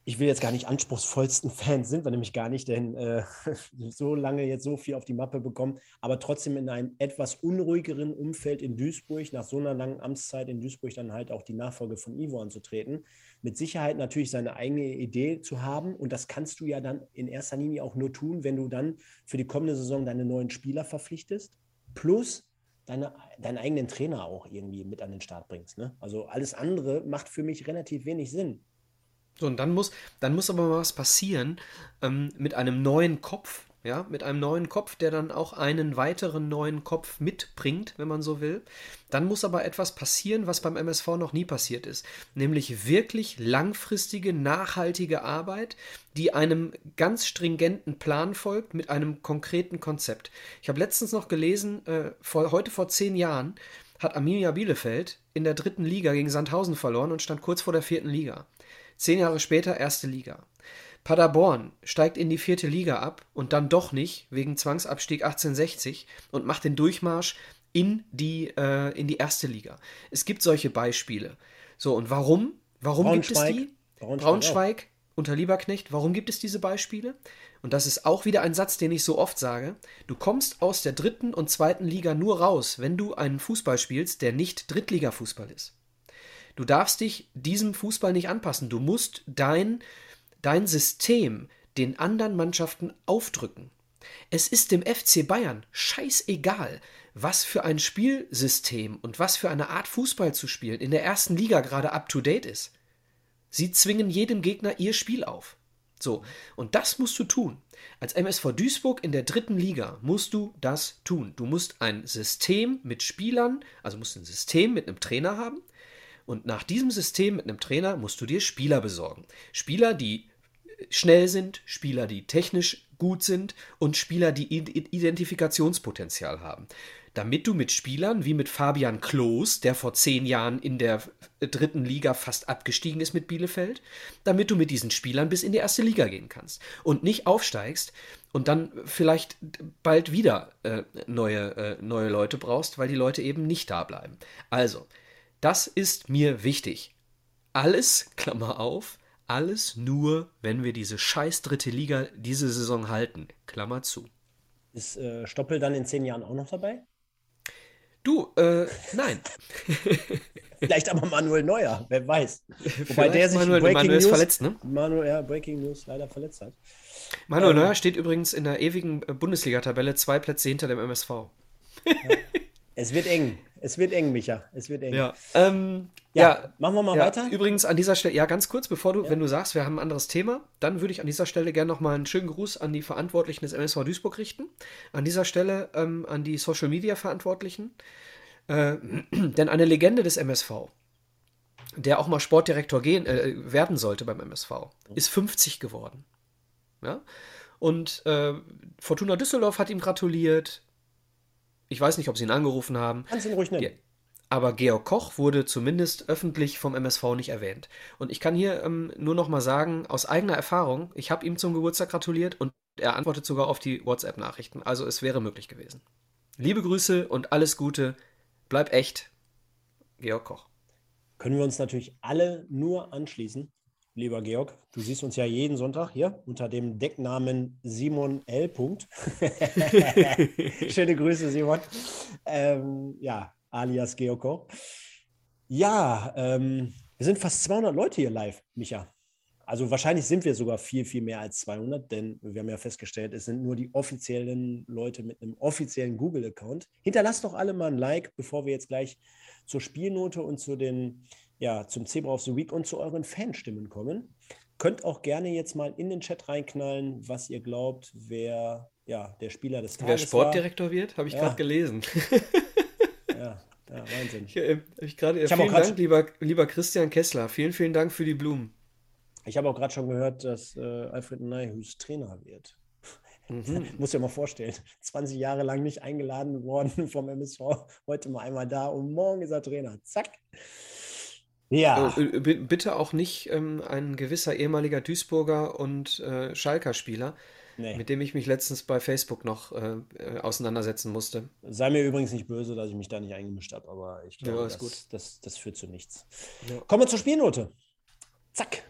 ich will jetzt gar nicht anspruchsvollsten Fans sind wir nämlich gar nicht, denn äh, so lange jetzt so viel auf die Mappe bekommen, aber trotzdem in einem etwas unruhigeren Umfeld in Duisburg, nach so einer langen Amtszeit in Duisburg dann halt auch die Nachfolge von Ivo anzutreten. Mit Sicherheit natürlich seine eigene Idee zu haben und das kannst du ja dann in erster Linie auch nur tun, wenn du dann für die kommende Saison deine neuen Spieler verpflichtest, plus deine, deinen eigenen Trainer auch irgendwie mit an den Start bringst. Ne? Also alles andere macht für mich relativ wenig Sinn. So, und dann muss, dann muss aber mal was passieren ähm, mit einem neuen Kopf, ja, mit einem neuen Kopf, der dann auch einen weiteren neuen Kopf mitbringt, wenn man so will. Dann muss aber etwas passieren, was beim MSV noch nie passiert ist, nämlich wirklich langfristige, nachhaltige Arbeit, die einem ganz stringenten Plan folgt mit einem konkreten Konzept. Ich habe letztens noch gelesen, äh, vor, heute vor zehn Jahren hat Arminia Bielefeld in der dritten Liga gegen Sandhausen verloren und stand kurz vor der vierten Liga. Zehn Jahre später erste Liga. Paderborn steigt in die vierte Liga ab und dann doch nicht, wegen Zwangsabstieg 1860 und macht den Durchmarsch in die, äh, in die erste Liga. Es gibt solche Beispiele. So, und warum? Warum gibt es die? Braunschweig, Braunschweig unter Lieberknecht, warum gibt es diese Beispiele? Und das ist auch wieder ein Satz, den ich so oft sage. Du kommst aus der dritten und zweiten Liga nur raus, wenn du einen Fußball spielst, der nicht Drittligafußball ist. Du darfst dich diesem Fußball nicht anpassen. Du musst dein, dein System den anderen Mannschaften aufdrücken. Es ist dem FC Bayern scheißegal, was für ein Spielsystem und was für eine Art Fußball zu spielen in der ersten Liga gerade up to date ist. Sie zwingen jedem Gegner ihr Spiel auf. So, und das musst du tun. Als MSV Duisburg in der dritten Liga musst du das tun. Du musst ein System mit Spielern, also musst ein System mit einem Trainer haben, und nach diesem System mit einem Trainer musst du dir Spieler besorgen. Spieler, die schnell sind, Spieler, die technisch gut sind und Spieler, die Identifikationspotenzial haben. Damit du mit Spielern wie mit Fabian Klos, der vor zehn Jahren in der dritten Liga fast abgestiegen ist mit Bielefeld, damit du mit diesen Spielern bis in die erste Liga gehen kannst und nicht aufsteigst und dann vielleicht bald wieder äh, neue, äh, neue Leute brauchst, weil die Leute eben nicht da bleiben. Also, das ist mir wichtig. Alles, Klammer auf, alles nur, wenn wir diese scheiß dritte Liga diese Saison halten. Klammer zu. Ist äh, Stoppel dann in zehn Jahren auch noch dabei? Du, äh, nein. Vielleicht aber Manuel Neuer, wer weiß. Wobei der sich Manuel, Breaking Manuel News, verletzt, ne? Manuel, ja, Breaking News leider verletzt hat. Manuel ähm, Neuer steht übrigens in der ewigen äh, Bundesliga-Tabelle zwei Plätze hinter dem MSV. Ja. Es wird eng. Es wird eng, Micha. Es wird eng. Ja, ähm, ja, ja, machen wir mal ja, weiter. Übrigens an dieser Stelle, ja, ganz kurz, bevor du, ja. wenn du sagst, wir haben ein anderes Thema, dann würde ich an dieser Stelle gerne nochmal einen schönen Gruß an die Verantwortlichen des MSV Duisburg richten. An dieser Stelle ähm, an die Social Media Verantwortlichen. Äh, denn eine Legende des MSV, der auch mal Sportdirektor gehen, äh, werden sollte beim MSV, ist 50 geworden. Ja? Und äh, Fortuna Düsseldorf hat ihm gratuliert. Ich weiß nicht, ob sie ihn angerufen haben. Kannst ihn ruhig nennen. Aber Georg Koch wurde zumindest öffentlich vom MSV nicht erwähnt. Und ich kann hier ähm, nur noch mal sagen, aus eigener Erfahrung, ich habe ihm zum Geburtstag gratuliert und er antwortet sogar auf die WhatsApp-Nachrichten. Also es wäre möglich gewesen. Liebe Grüße und alles Gute. Bleib echt. Georg Koch. Können wir uns natürlich alle nur anschließen. Lieber Georg, du siehst uns ja jeden Sonntag hier unter dem Decknamen Simon L. Schöne Grüße, Simon. Ähm, ja, alias Georg. Ja, ähm, wir sind fast 200 Leute hier live, Micha. Also wahrscheinlich sind wir sogar viel, viel mehr als 200, denn wir haben ja festgestellt, es sind nur die offiziellen Leute mit einem offiziellen Google-Account. Hinterlasst doch alle mal ein Like, bevor wir jetzt gleich zur Spielnote und zu den, ja, zum Zebra of the Week und zu euren Fanstimmen kommen. Könnt auch gerne jetzt mal in den Chat reinknallen, was ihr glaubt, wer ja, der Spieler des Tages Wer Sportdirektor war. wird, habe ich ja. gerade gelesen. ja, ja, Wahnsinn. Ich, äh, ich grad, ich vielen Dank, lieber, lieber Christian Kessler. Vielen, vielen Dank für die Blumen. Ich habe auch gerade schon gehört, dass äh, Alfred Neihus Trainer wird. Mhm. Muss ja mal vorstellen, 20 Jahre lang nicht eingeladen worden vom MSV, heute mal einmal da und morgen ist er Trainer. Zack. Ja. Äh, bitte auch nicht ähm, ein gewisser ehemaliger Duisburger und äh, Schalker Spieler, nee. mit dem ich mich letztens bei Facebook noch äh, äh, auseinandersetzen musste. Sei mir übrigens nicht böse, dass ich mich da nicht eingemischt habe, aber ich glaube, ja, das, das, das, führt zu nichts. Ja. Kommen wir zur Spielnote. Zack.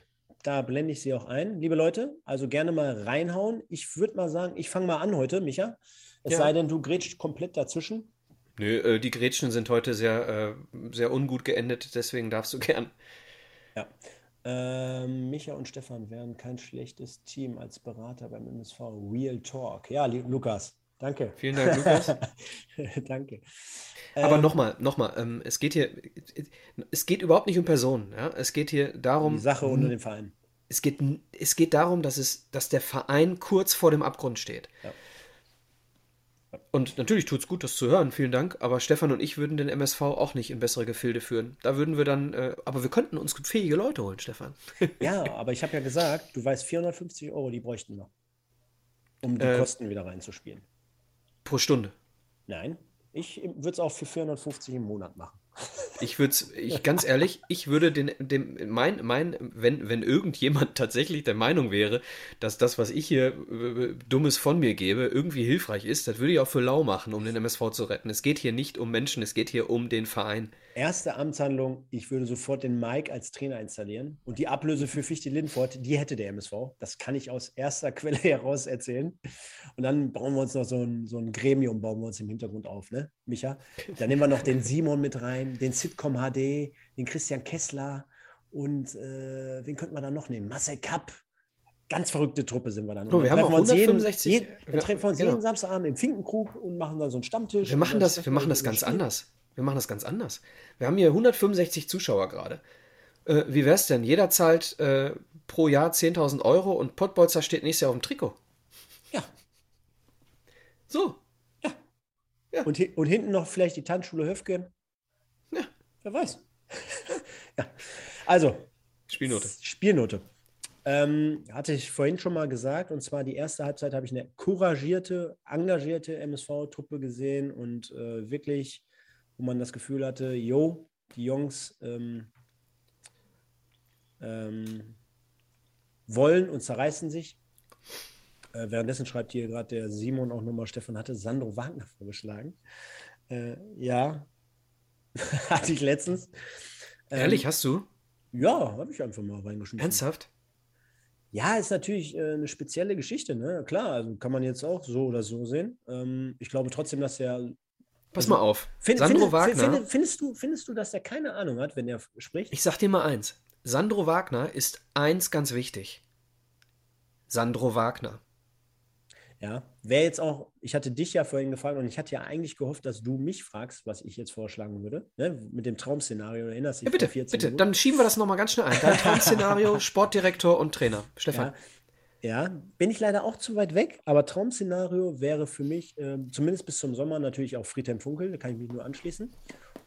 Da blende ich sie auch ein. Liebe Leute, also gerne mal reinhauen. Ich würde mal sagen, ich fange mal an heute, Micha. Es ja. sei denn, du grätschst komplett dazwischen. Nö, äh, die Grätschen sind heute sehr, äh, sehr ungut geendet, deswegen darfst du gern. Ja. Ähm, Micha und Stefan wären kein schlechtes Team als Berater beim MSV. Real Talk. Ja, Lukas, danke. Vielen Dank, Lukas. danke. Aber ähm, nochmal, nochmal, ähm, es geht hier, es geht überhaupt nicht um Personen. Ja? Es geht hier darum. Die Sache unter dem Verein. Es geht, es geht darum, dass, es, dass der Verein kurz vor dem Abgrund steht. Ja. Und natürlich tut es gut, das zu hören, vielen Dank. Aber Stefan und ich würden den MSV auch nicht in bessere Gefilde führen. Da würden wir dann, äh, aber wir könnten uns fähige Leute holen, Stefan. ja, aber ich habe ja gesagt, du weißt, 450 Euro, die bräuchten wir, um die äh, Kosten wieder reinzuspielen. Pro Stunde? Nein, ich würde es auch für 450 im Monat machen. Ich würde ich, ganz ehrlich, ich würde den, dem, mein, mein, wenn, wenn irgendjemand tatsächlich der Meinung wäre, dass das, was ich hier Dummes von mir gebe, irgendwie hilfreich ist, das würde ich auch für lau machen, um den MSV zu retten. Es geht hier nicht um Menschen, es geht hier um den Verein. Erste Amtshandlung, ich würde sofort den Mike als Trainer installieren und die Ablöse für Fichte Lindfort, die hätte der MSV. Das kann ich aus erster Quelle heraus erzählen. Und dann bauen wir uns noch so ein, so ein Gremium, bauen wir uns im Hintergrund auf, ne, Micha? Dann nehmen wir noch den Simon mit rein, den Sitcom HD, den Christian Kessler und äh, wen könnten wir da noch nehmen? Marcel Kapp. Ganz verrückte Truppe sind wir dann. Oh, wir haben auch 165. Jeden, jeden, wir treffen uns genau. jeden Samstagabend im Finkenkrug und machen dann so einen Stammtisch. Wir machen das, wir machen das ganz Spiel. anders. Wir machen das ganz anders. Wir haben hier 165 Zuschauer gerade. Äh, wie es denn? Jeder zahlt äh, pro Jahr 10.000 Euro und Pottbolzer steht nächstes Jahr auf dem Trikot. Ja. So. Ja. ja. Und, und hinten noch vielleicht die Tanzschule Höfgen. Ja. Wer weiß. ja. Also. Spielnote. Spielnote. Ähm, hatte ich vorhin schon mal gesagt, und zwar die erste Halbzeit habe ich eine couragierte, engagierte MSV-Truppe gesehen und äh, wirklich wo man das Gefühl hatte, yo, die Jungs ähm, ähm, wollen und zerreißen sich. Äh, währenddessen schreibt hier gerade der Simon auch nochmal, Stefan hatte Sandro Wagner vorgeschlagen. Äh, ja, hatte ich letztens. Ähm, Ehrlich, hast du? Ja, habe ich einfach mal reingeschmissen. Ernsthaft? Ja, ist natürlich äh, eine spezielle Geschichte, ne? Klar, also kann man jetzt auch so oder so sehen. Ähm, ich glaube trotzdem, dass er Pass mal auf. Find, Sandro find, Wagner. Find, findest, du, findest du, dass er keine Ahnung hat, wenn er spricht? Ich sag dir mal eins. Sandro Wagner ist eins ganz wichtig. Sandro Wagner. Ja, wäre jetzt auch, ich hatte dich ja vorhin gefragt und ich hatte ja eigentlich gehofft, dass du mich fragst, was ich jetzt vorschlagen würde, ne? mit dem Traumszenario. Erinnerst du dich? Ja, bitte, bitte, Minuten? dann schieben wir das nochmal ganz schnell ein. Dein Traumszenario, Sportdirektor und Trainer. Stefan. Ja, ja, bin ich leider auch zu weit weg, aber Traum-Szenario wäre für mich, äh, zumindest bis zum Sommer, natürlich auch Friedhelm Funkel, da kann ich mich nur anschließen.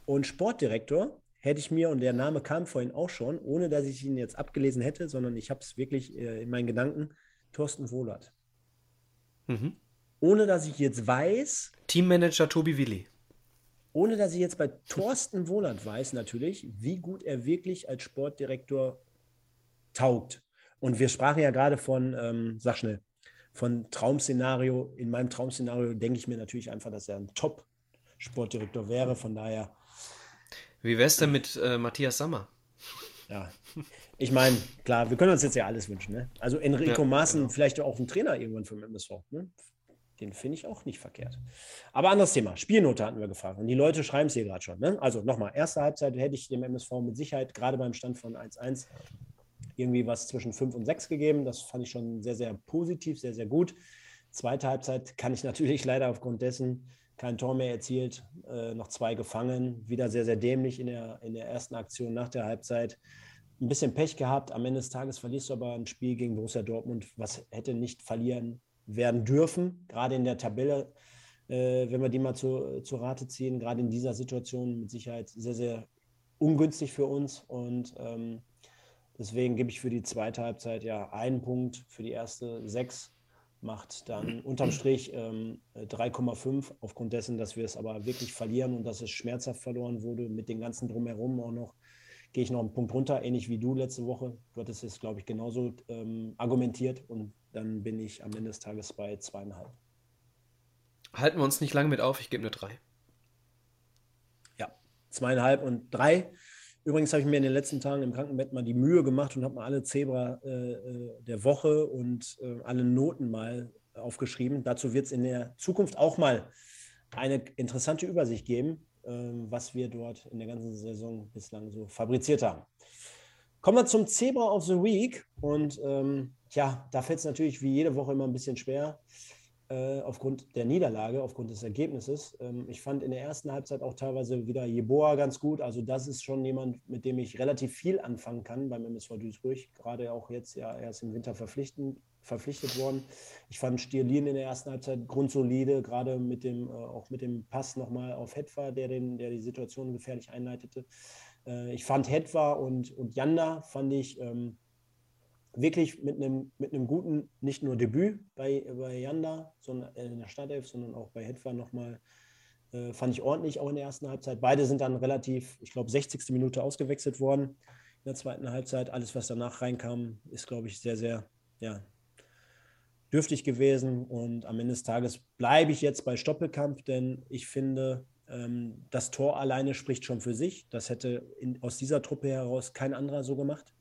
Und Sportdirektor hätte ich mir, und der Name kam vorhin auch schon, ohne dass ich ihn jetzt abgelesen hätte, sondern ich habe es wirklich äh, in meinen Gedanken, Thorsten Wohlert. Mhm. Ohne dass ich jetzt weiß. Teammanager Tobi Willi. Ohne dass ich jetzt bei Thorsten Wohland weiß, natürlich, wie gut er wirklich als Sportdirektor taugt. Und wir sprachen ja gerade von, ähm, sag schnell, von Traumszenario. In meinem Traumszenario denke ich mir natürlich einfach, dass er ein Top-Sportdirektor wäre. Von daher. Wie wär's denn mit äh, Matthias Sammer? Ja, ich meine, klar, wir können uns jetzt ja alles wünschen. Ne? Also Enrico ja, Maaßen, genau. vielleicht auch ein Trainer irgendwann für MSV. Ne? Den finde ich auch nicht verkehrt. Aber anderes Thema. Spielnote hatten wir gefragt. Und die Leute schreiben es hier gerade schon. Ne? Also nochmal, erste Halbzeit hätte ich dem MSV mit Sicherheit, gerade beim Stand von 1-1, irgendwie was zwischen 5 und 6 gegeben. Das fand ich schon sehr, sehr positiv, sehr, sehr gut. Zweite Halbzeit kann ich natürlich leider aufgrund dessen kein Tor mehr erzielt, äh, noch zwei gefangen, wieder sehr, sehr dämlich in der, in der ersten Aktion nach der Halbzeit. Ein bisschen Pech gehabt, am Ende des Tages verlierst du aber ein Spiel gegen Borussia Dortmund, was hätte nicht verlieren werden dürfen, gerade in der Tabelle, äh, wenn wir die mal zu, zu Rate ziehen, gerade in dieser Situation mit Sicherheit sehr, sehr ungünstig für uns und ähm, deswegen gebe ich für die zweite Halbzeit ja einen Punkt, für die erste sechs macht dann unterm Strich ähm, 3,5 aufgrund dessen, dass wir es aber wirklich verlieren und dass es schmerzhaft verloren wurde mit den ganzen drumherum auch noch. Gehe ich noch einen Punkt runter, ähnlich wie du letzte Woche. Du hattest es, glaube ich, genauso ähm, argumentiert und dann bin ich am Ende des Tages bei zweieinhalb. Halten wir uns nicht lange mit auf, ich gebe eine drei. Ja, zweieinhalb und drei Übrigens habe ich mir in den letzten Tagen im Krankenbett mal die Mühe gemacht und habe mal alle Zebra äh, äh, der Woche und äh, alle Noten mal aufgeschrieben. Dazu wird es in der Zukunft auch mal eine interessante Übersicht geben, äh, was wir dort in der ganzen Saison bislang so fabriziert haben. Kommen wir zum Zebra of the Week. Und ähm, ja, da fällt es natürlich wie jede Woche immer ein bisschen schwer, äh, aufgrund der Niederlage, aufgrund des Ergebnisses. Ähm, ich fand in der ersten Halbzeit auch teilweise wieder Jeboa ganz gut. Also das ist schon jemand, mit dem ich relativ viel anfangen kann beim MSV Duisburg. Gerade auch jetzt ja erst im Winter verpflichtet worden. Ich fand Stierlin in der ersten Halbzeit grundsolide, gerade mit dem, äh, auch mit dem Pass nochmal auf Hetwa, der, den, der die Situation gefährlich einleitete. Äh, ich fand Hetwa und, und Janda, fand ich... Ähm, wirklich mit einem, mit einem guten, nicht nur Debüt bei, bei Janda, sondern äh, in der Startelf, sondern auch bei Hetwa nochmal, äh, fand ich ordentlich, auch in der ersten Halbzeit. Beide sind dann relativ, ich glaube, 60. Minute ausgewechselt worden in der zweiten Halbzeit. Alles, was danach reinkam, ist, glaube ich, sehr, sehr, ja, dürftig gewesen. Und am Ende des Tages bleibe ich jetzt bei Stoppelkampf, denn ich finde, ähm, das Tor alleine spricht schon für sich. Das hätte in, aus dieser Truppe heraus kein anderer so gemacht.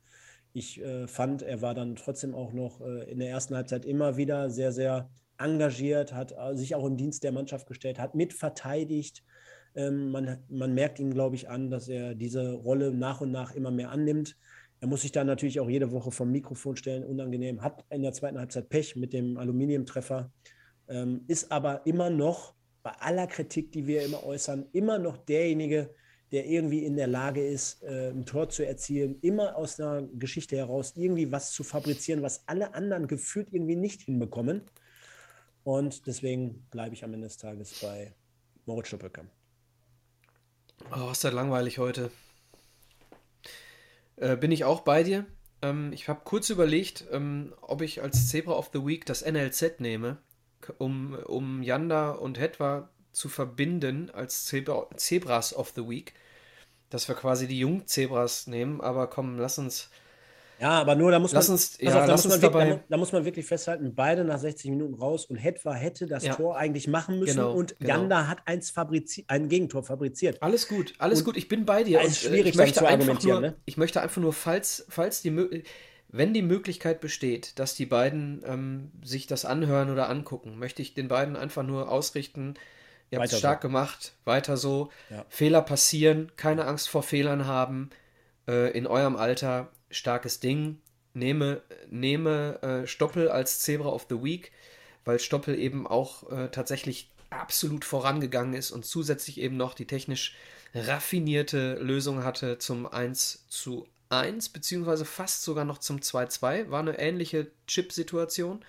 Ich äh, fand, er war dann trotzdem auch noch äh, in der ersten Halbzeit immer wieder sehr, sehr engagiert, hat äh, sich auch im Dienst der Mannschaft gestellt, hat mitverteidigt. Ähm, man, man merkt ihm, glaube ich, an, dass er diese Rolle nach und nach immer mehr annimmt. Er muss sich dann natürlich auch jede Woche vom Mikrofon stellen, unangenehm. Hat in der zweiten Halbzeit Pech mit dem Aluminiumtreffer, ähm, ist aber immer noch, bei aller Kritik, die wir immer äußern, immer noch derjenige, der irgendwie in der Lage ist, äh, ein Tor zu erzielen, immer aus einer Geschichte heraus irgendwie was zu fabrizieren, was alle anderen gefühlt irgendwie nicht hinbekommen. Und deswegen bleibe ich am Ende des Tages bei Moritz Stoppelkamp. Oh, ist das langweilig heute. Äh, bin ich auch bei dir. Ähm, ich habe kurz überlegt, ähm, ob ich als Zebra of the Week das NLZ nehme, um, um Yanda und Hetwa zu verbinden als Zebra, Zebras of the Week dass wir quasi die Jungzebras nehmen, aber komm, lass uns. Ja, aber nur, da muss lass man, uns, ja, auf, da, muss man dabei, da, da, muss man wirklich festhalten, beide nach 60 Minuten raus und Hetwa hätte das ja. Tor eigentlich machen müssen genau, und genau. Janda hat eins fabriziert, ein Gegentor fabriziert. Alles gut, alles und gut, ich bin bei dir. Es ist äh, schwierig, ich möchte zu argumentieren. Nur, ne? Ich möchte einfach nur, falls, falls die wenn die Möglichkeit besteht, dass die beiden ähm, sich das anhören oder angucken, möchte ich den beiden einfach nur ausrichten, Ihr habt es stark so. gemacht, weiter so. Ja. Fehler passieren, keine Angst vor Fehlern haben. Äh, in eurem Alter starkes Ding. Nehme, nehme äh, Stoppel als Zebra of the Week, weil Stoppel eben auch äh, tatsächlich absolut vorangegangen ist und zusätzlich eben noch die technisch raffinierte Lösung hatte zum 1 zu 1, beziehungsweise fast sogar noch zum 2-2. War eine ähnliche Chip-Situation,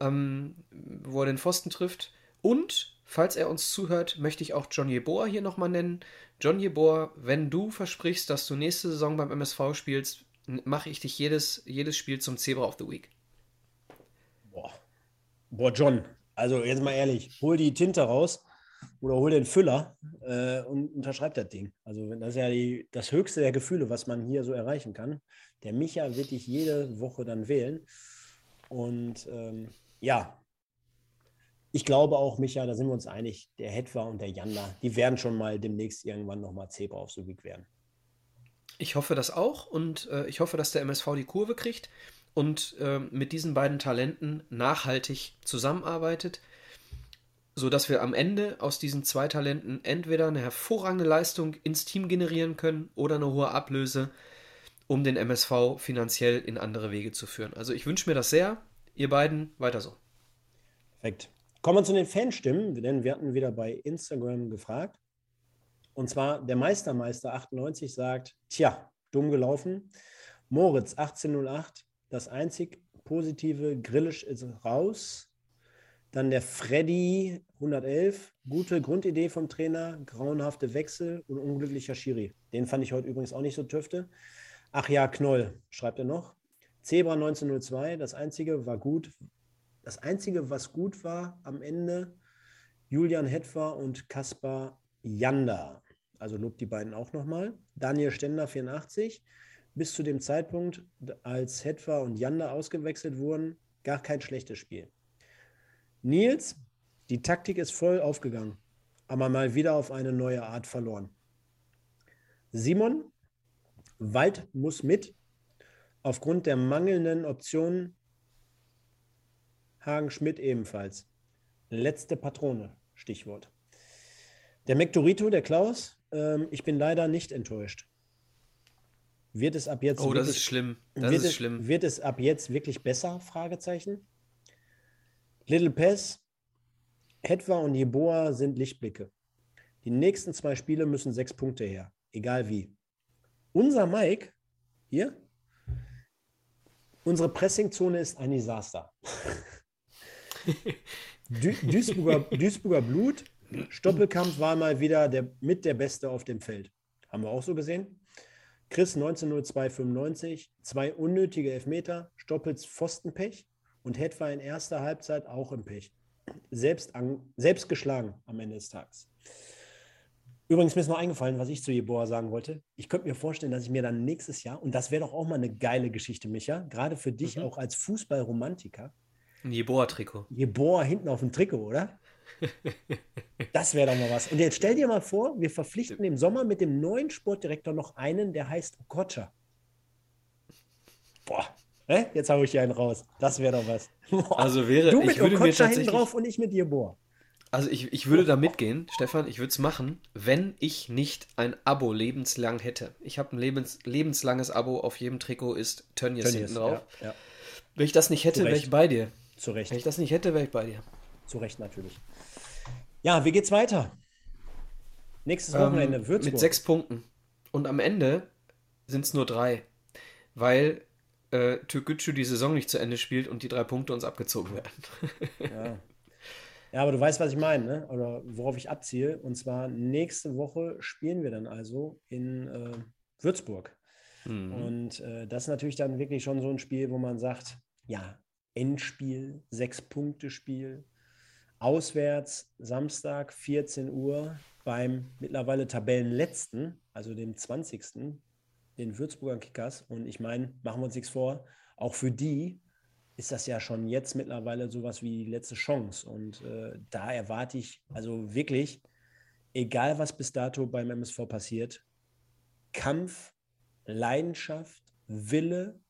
ähm, wo er den Pfosten trifft. Und Falls er uns zuhört, möchte ich auch John Jeboa hier nochmal nennen. John Jeboa, wenn du versprichst, dass du nächste Saison beim MSV spielst, mache ich dich jedes, jedes Spiel zum Zebra of the Week. Boah. Boah, John, also jetzt mal ehrlich, hol die Tinte raus oder hol den Füller äh, und unterschreib das Ding. Also das ist ja die, das höchste der Gefühle, was man hier so erreichen kann. Der Micha wird dich jede Woche dann wählen. Und ähm, ja, ich glaube auch, Micha, da sind wir uns einig, der Hetwa und der Janda, die werden schon mal demnächst irgendwann nochmal Zebra auf so werden. Ich hoffe das auch und äh, ich hoffe, dass der MSV die Kurve kriegt und äh, mit diesen beiden Talenten nachhaltig zusammenarbeitet, sodass wir am Ende aus diesen zwei Talenten entweder eine hervorragende Leistung ins Team generieren können oder eine hohe Ablöse, um den MSV finanziell in andere Wege zu führen. Also ich wünsche mir das sehr. Ihr beiden weiter so. Perfekt. Kommen wir zu den Fanstimmen, denn wir hatten wieder bei Instagram gefragt. Und zwar der Meistermeister 98 sagt, tja, dumm gelaufen. Moritz 1808, das einzig positive Grillisch ist raus. Dann der Freddy 111, gute Grundidee vom Trainer, grauenhafte Wechsel und unglücklicher Schiri. Den fand ich heute übrigens auch nicht so tüfte. Ach ja, Knoll, schreibt er noch. Zebra 1902, das einzige war gut. Das einzige, was gut war am Ende, Julian Hetfer und Kaspar Janda. Also lobt die beiden auch nochmal. Daniel Stender 84, bis zu dem Zeitpunkt, als Hetwa und Janda ausgewechselt wurden, gar kein schlechtes Spiel. Nils, die Taktik ist voll aufgegangen, aber mal wieder auf eine neue Art verloren. Simon, Wald muss mit. Aufgrund der mangelnden Optionen Hagen Schmidt ebenfalls. Letzte Patrone, Stichwort. Der Mektorito, der Klaus, ähm, ich bin leider nicht enttäuscht. Wird es ab jetzt. Oh, das ist schlimm. Das ist es, schlimm. Wird es ab jetzt wirklich besser? Fragezeichen. Little Pess, Hetwa und Jeboa sind Lichtblicke. Die nächsten zwei Spiele müssen sechs Punkte her, egal wie. Unser Mike hier, unsere Pressingzone ist ein Desaster. Duisburger, Duisburger Blut, Stoppelkampf war mal wieder der, mit der Beste auf dem Feld. Haben wir auch so gesehen. Chris 190295, zwei unnötige Elfmeter, Stoppels Pfostenpech und Hetwa in erster Halbzeit auch im Pech. Selbst, an, selbst geschlagen am Ende des Tages. Übrigens, mir ist noch eingefallen, was ich zu Jeboa sagen wollte. Ich könnte mir vorstellen, dass ich mir dann nächstes Jahr, und das wäre doch auch mal eine geile Geschichte, Micha, gerade für dich mhm. auch als Fußballromantiker. Ein Jeboa-Trikot. Jeboa hinten auf dem Trikot, oder? Das wäre doch mal was. Und jetzt stell dir mal vor, wir verpflichten im Sommer mit dem neuen Sportdirektor noch einen, der heißt Okocha. Boah, ne? jetzt habe ich hier einen raus. Das wäre doch was. Boah. Also wäre du mit Okocha hinten drauf und ich mit dir, boah. Also ich, ich würde da mitgehen, Stefan, ich würde es machen, wenn ich nicht ein Abo lebenslang hätte. Ich habe ein lebens, lebenslanges Abo, auf jedem Trikot ist Tönnies, Tönnies hinten drauf. Ja, ja. Wenn ich das nicht hätte, wäre ich bei dir. Zu Recht. Wenn ich das nicht hätte, wäre ich bei dir. Zu Recht natürlich. Ja, wie geht's weiter? Nächstes Wochenende ähm, Würzburg. Mit sechs Punkten. Und am Ende sind es nur drei. Weil äh, Türkgücü die Saison nicht zu Ende spielt und die drei Punkte uns abgezogen werden. ja. ja, aber du weißt, was ich meine, ne? oder worauf ich abziehe. Und zwar nächste Woche spielen wir dann also in äh, Würzburg. Mhm. Und äh, das ist natürlich dann wirklich schon so ein Spiel, wo man sagt, ja, Endspiel, Sechs-Punkte-Spiel, Auswärts Samstag 14 Uhr beim mittlerweile Tabellenletzten, also dem 20. den Würzburger Kickers. Und ich meine, machen wir uns nichts vor, auch für die ist das ja schon jetzt mittlerweile sowas wie die letzte Chance. Und äh, da erwarte ich also wirklich, egal was bis dato beim MSV passiert, Kampf, Leidenschaft, Wille,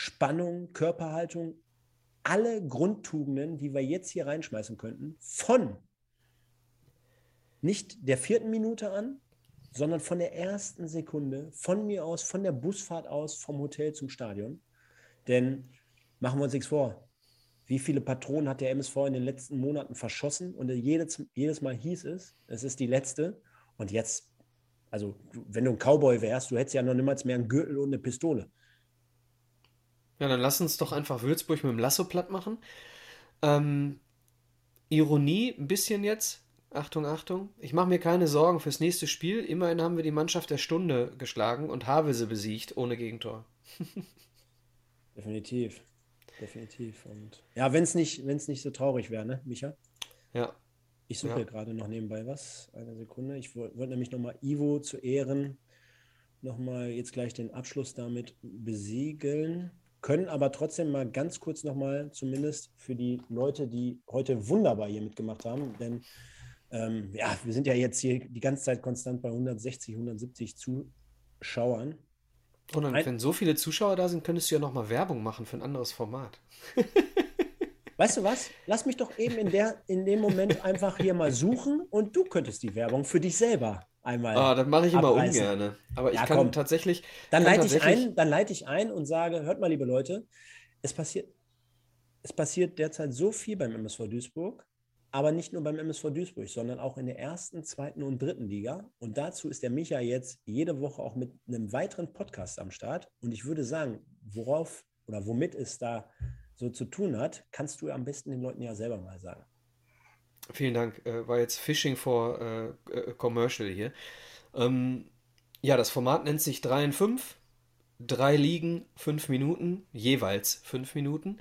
Spannung, Körperhaltung, alle Grundtugenden, die wir jetzt hier reinschmeißen könnten, von nicht der vierten Minute an, sondern von der ersten Sekunde, von mir aus, von der Busfahrt aus, vom Hotel zum Stadion. Denn machen wir uns nichts vor. Wie viele Patronen hat der MSV in den letzten Monaten verschossen? Und jedes, jedes Mal hieß es, es ist die letzte. Und jetzt, also wenn du ein Cowboy wärst, du hättest ja noch niemals mehr einen Gürtel und eine Pistole. Ja, dann lass uns doch einfach Würzburg mit dem Lasso platt machen. Ähm, Ironie ein bisschen jetzt. Achtung, Achtung. Ich mache mir keine Sorgen fürs nächste Spiel. Immerhin haben wir die Mannschaft der Stunde geschlagen und Havelse besiegt ohne Gegentor. Definitiv. definitiv. Und ja, wenn es nicht, nicht so traurig wäre, ne, Micha? Ja. Ich suche ja. gerade noch nebenbei was. Eine Sekunde. Ich wollte wollt nämlich nochmal Ivo zu Ehren nochmal jetzt gleich den Abschluss damit besiegeln. Können aber trotzdem mal ganz kurz nochmal, zumindest für die Leute, die heute wunderbar hier mitgemacht haben, denn ähm, ja, wir sind ja jetzt hier die ganze Zeit konstant bei 160, 170 Zuschauern. Und dann, wenn so viele Zuschauer da sind, könntest du ja nochmal Werbung machen für ein anderes Format. Weißt du was? Lass mich doch eben in, der, in dem Moment einfach hier mal suchen und du könntest die Werbung für dich selber einmal. Ah, das mache ich immer ungern. Aber ich ja, kann komm. tatsächlich. Dann kann leite tatsächlich... ich ein, dann leite ich ein und sage: Hört mal, liebe Leute, es passiert, es passiert derzeit so viel beim MSV Duisburg aber nicht nur beim MSV Duisburg, sondern auch in der ersten, zweiten und dritten Liga. Und dazu ist der Micha jetzt jede Woche auch mit einem weiteren Podcast am Start. Und ich würde sagen, worauf oder womit es da so zu tun hat, kannst du am besten den Leuten ja selber mal sagen. Vielen Dank. Äh, war jetzt Fishing for äh, äh Commercial hier. Ähm, ja, das Format nennt sich 3 in 5. Drei Ligen, fünf Minuten, jeweils fünf Minuten.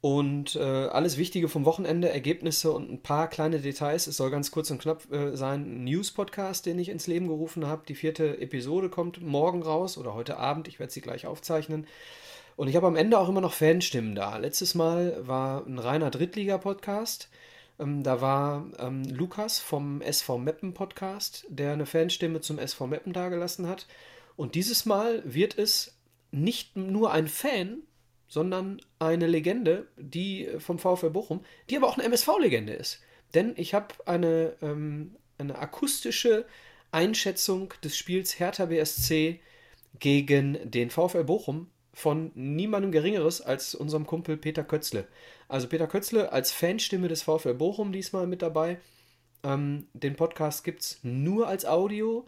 Und äh, alles Wichtige vom Wochenende, Ergebnisse und ein paar kleine Details. Es soll ganz kurz und knapp äh, sein. Ein News-Podcast, den ich ins Leben gerufen habe. Die vierte Episode kommt morgen raus oder heute Abend. Ich werde sie gleich aufzeichnen. Und ich habe am Ende auch immer noch Fanstimmen da. Letztes Mal war ein reiner Drittliga-Podcast. Ähm, da war ähm, Lukas vom SV Meppen Podcast, der eine Fanstimme zum SV Meppen dagelassen hat. Und dieses Mal wird es nicht nur ein Fan, sondern eine Legende, die äh, vom VfL Bochum, die aber auch eine MSV-Legende ist. Denn ich habe eine, ähm, eine akustische Einschätzung des Spiels Hertha BSC gegen den VfL Bochum von niemandem Geringeres als unserem Kumpel Peter Kötzle. Also Peter Kötzle als Fanstimme des VfL Bochum diesmal mit dabei. Ähm, den Podcast gibt es nur als Audio.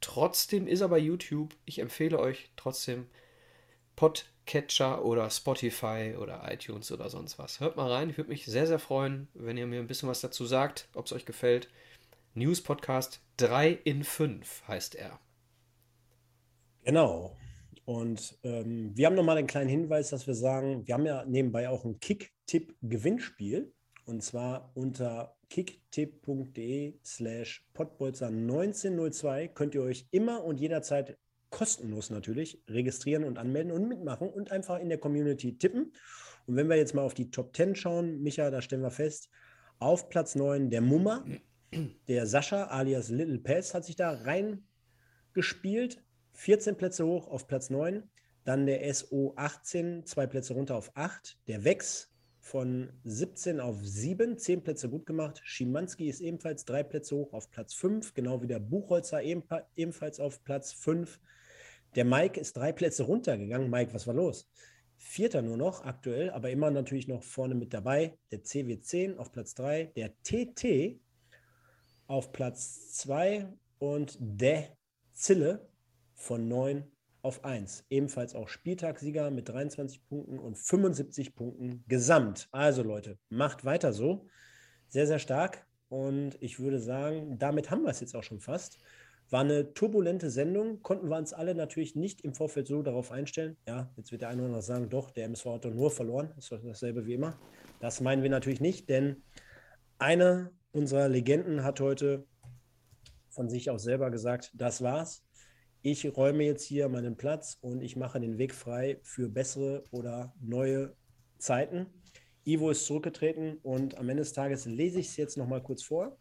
Trotzdem ist er bei YouTube. Ich empfehle euch trotzdem Pod Catcher oder Spotify oder iTunes oder sonst was. Hört mal rein, ich würde mich sehr, sehr freuen, wenn ihr mir ein bisschen was dazu sagt, ob es euch gefällt. News Podcast 3 in 5 heißt er. Genau. Und ähm, wir haben nochmal einen kleinen Hinweis, dass wir sagen, wir haben ja nebenbei auch ein Kick-Tipp-Gewinnspiel. Und zwar unter kicktipp.de slash potbolzer 1902 könnt ihr euch immer und jederzeit kostenlos natürlich, registrieren und anmelden und mitmachen und einfach in der Community tippen. Und wenn wir jetzt mal auf die Top 10 schauen, Micha, da stellen wir fest, auf Platz 9 der Mummer, der Sascha alias Little Pets hat sich da reingespielt, 14 Plätze hoch auf Platz 9. Dann der SO 18, zwei Plätze runter auf 8. Der Wex von 17 auf 7, 10 Plätze gut gemacht. Schimanski ist ebenfalls drei Plätze hoch auf Platz 5, genau wie der Buchholzer ebenfalls auf Platz 5. Der Mike ist drei Plätze runtergegangen. Mike, was war los? Vierter nur noch aktuell, aber immer natürlich noch vorne mit dabei. Der CW10 auf Platz 3, der TT auf Platz 2 und der Zille von 9 auf 1. Ebenfalls auch Spieltagssieger mit 23 Punkten und 75 Punkten gesamt. Also Leute, macht weiter so. Sehr, sehr stark. Und ich würde sagen, damit haben wir es jetzt auch schon fast. War eine turbulente Sendung, konnten wir uns alle natürlich nicht im Vorfeld so darauf einstellen. Ja, jetzt wird der eine oder andere sagen, doch, der MSV hat doch nur verloren. Das ist dasselbe wie immer. Das meinen wir natürlich nicht, denn einer unserer Legenden hat heute von sich aus selber gesagt, das war's. Ich räume jetzt hier meinen Platz und ich mache den Weg frei für bessere oder neue Zeiten. Ivo ist zurückgetreten und am Ende des Tages lese ich es jetzt nochmal kurz vor.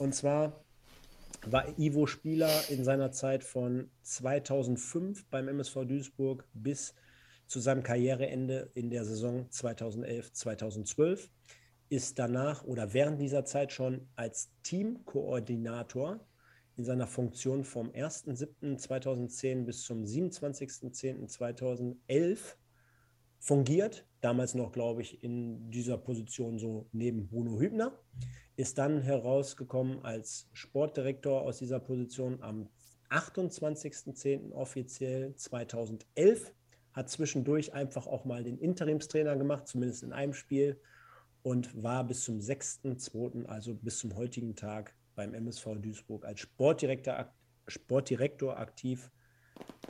Und zwar war Ivo Spieler in seiner Zeit von 2005 beim MSV Duisburg bis zu seinem Karriereende in der Saison 2011-2012, ist danach oder während dieser Zeit schon als Teamkoordinator in seiner Funktion vom 1.7.2010 bis zum 27.10.2011 fungiert. Damals noch, glaube ich, in dieser Position so neben Bruno Hübner ist dann herausgekommen als Sportdirektor aus dieser Position am 28.10. offiziell 2011. Hat zwischendurch einfach auch mal den Interimstrainer gemacht, zumindest in einem Spiel, und war bis zum 6.2., also bis zum heutigen Tag beim MSV Duisburg als Sportdirektor, Sportdirektor aktiv.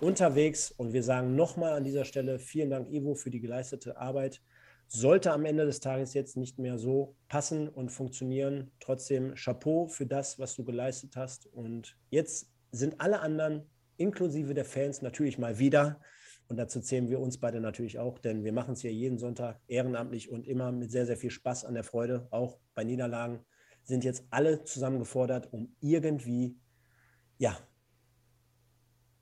unterwegs. Und wir sagen nochmal an dieser Stelle vielen Dank, Ivo, für die geleistete Arbeit. Sollte am Ende des Tages jetzt nicht mehr so passen und funktionieren. Trotzdem Chapeau für das, was du geleistet hast. Und jetzt sind alle anderen, inklusive der Fans, natürlich mal wieder. Und dazu zählen wir uns beide natürlich auch, denn wir machen es hier jeden Sonntag ehrenamtlich und immer mit sehr, sehr viel Spaß an der Freude, auch bei Niederlagen, sind jetzt alle zusammengefordert, um irgendwie, ja,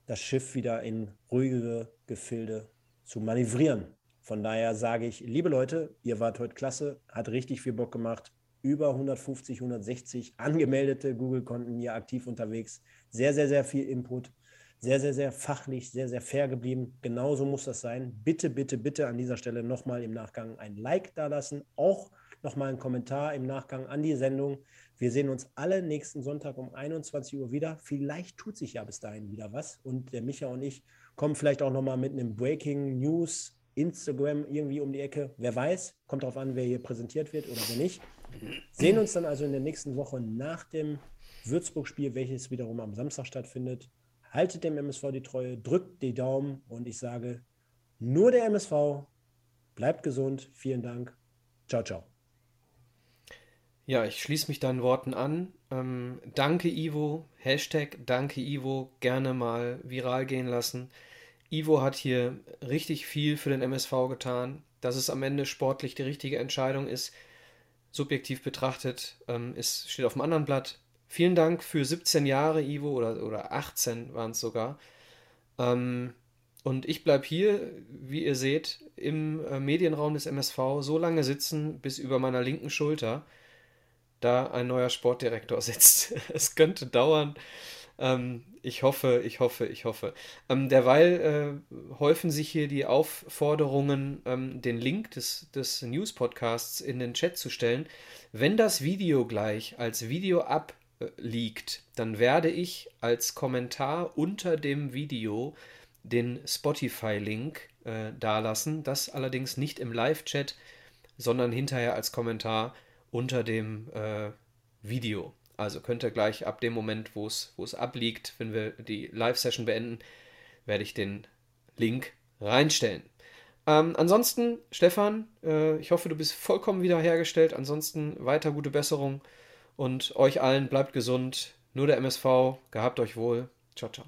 das Schiff wieder in ruhigere Gefilde zu manövrieren. Von daher sage ich, liebe Leute, ihr wart heute klasse, hat richtig viel Bock gemacht. Über 150, 160 angemeldete Google-Konten hier aktiv unterwegs. Sehr, sehr, sehr viel Input. Sehr, sehr, sehr fachlich, sehr, sehr fair geblieben. Genauso muss das sein. Bitte, bitte, bitte an dieser Stelle nochmal im Nachgang ein Like da lassen. Auch nochmal einen Kommentar im Nachgang an die Sendung. Wir sehen uns alle nächsten Sonntag um 21 Uhr wieder. Vielleicht tut sich ja bis dahin wieder was. Und der Micha und ich kommen vielleicht auch nochmal mit einem Breaking News Instagram irgendwie um die Ecke. Wer weiß, kommt darauf an, wer hier präsentiert wird oder wer nicht. Sehen uns dann also in der nächsten Woche nach dem Würzburg-Spiel, welches wiederum am Samstag stattfindet. Haltet dem MSV die Treue, drückt die Daumen und ich sage, nur der MSV, bleibt gesund, vielen Dank, ciao, ciao. Ja, ich schließe mich deinen Worten an. Ähm, danke Ivo, Hashtag danke Ivo, gerne mal viral gehen lassen. Ivo hat hier richtig viel für den MSV getan. Dass es am Ende sportlich die richtige Entscheidung ist, subjektiv betrachtet, ähm, ist, steht auf dem anderen Blatt. Vielen Dank für 17 Jahre, Ivo, oder, oder 18 waren es sogar. Ähm, und ich bleibe hier, wie ihr seht, im äh, Medienraum des MSV so lange sitzen, bis über meiner linken Schulter da ein neuer Sportdirektor sitzt. es könnte dauern. Ähm, ich hoffe, ich hoffe, ich hoffe. Ähm, derweil äh, häufen sich hier die Aufforderungen, ähm, den Link des, des News-Podcasts in den Chat zu stellen. Wenn das Video gleich als Video abliegt, dann werde ich als Kommentar unter dem Video den Spotify-Link äh, dalassen. Das allerdings nicht im Live-Chat, sondern hinterher als Kommentar unter dem äh, Video. Also könnt ihr gleich ab dem Moment, wo es abliegt, wenn wir die Live-Session beenden, werde ich den Link reinstellen. Ähm, ansonsten, Stefan, äh, ich hoffe, du bist vollkommen wiederhergestellt. Ansonsten weiter gute Besserung und euch allen bleibt gesund. Nur der MSV, gehabt euch wohl. Ciao, ciao.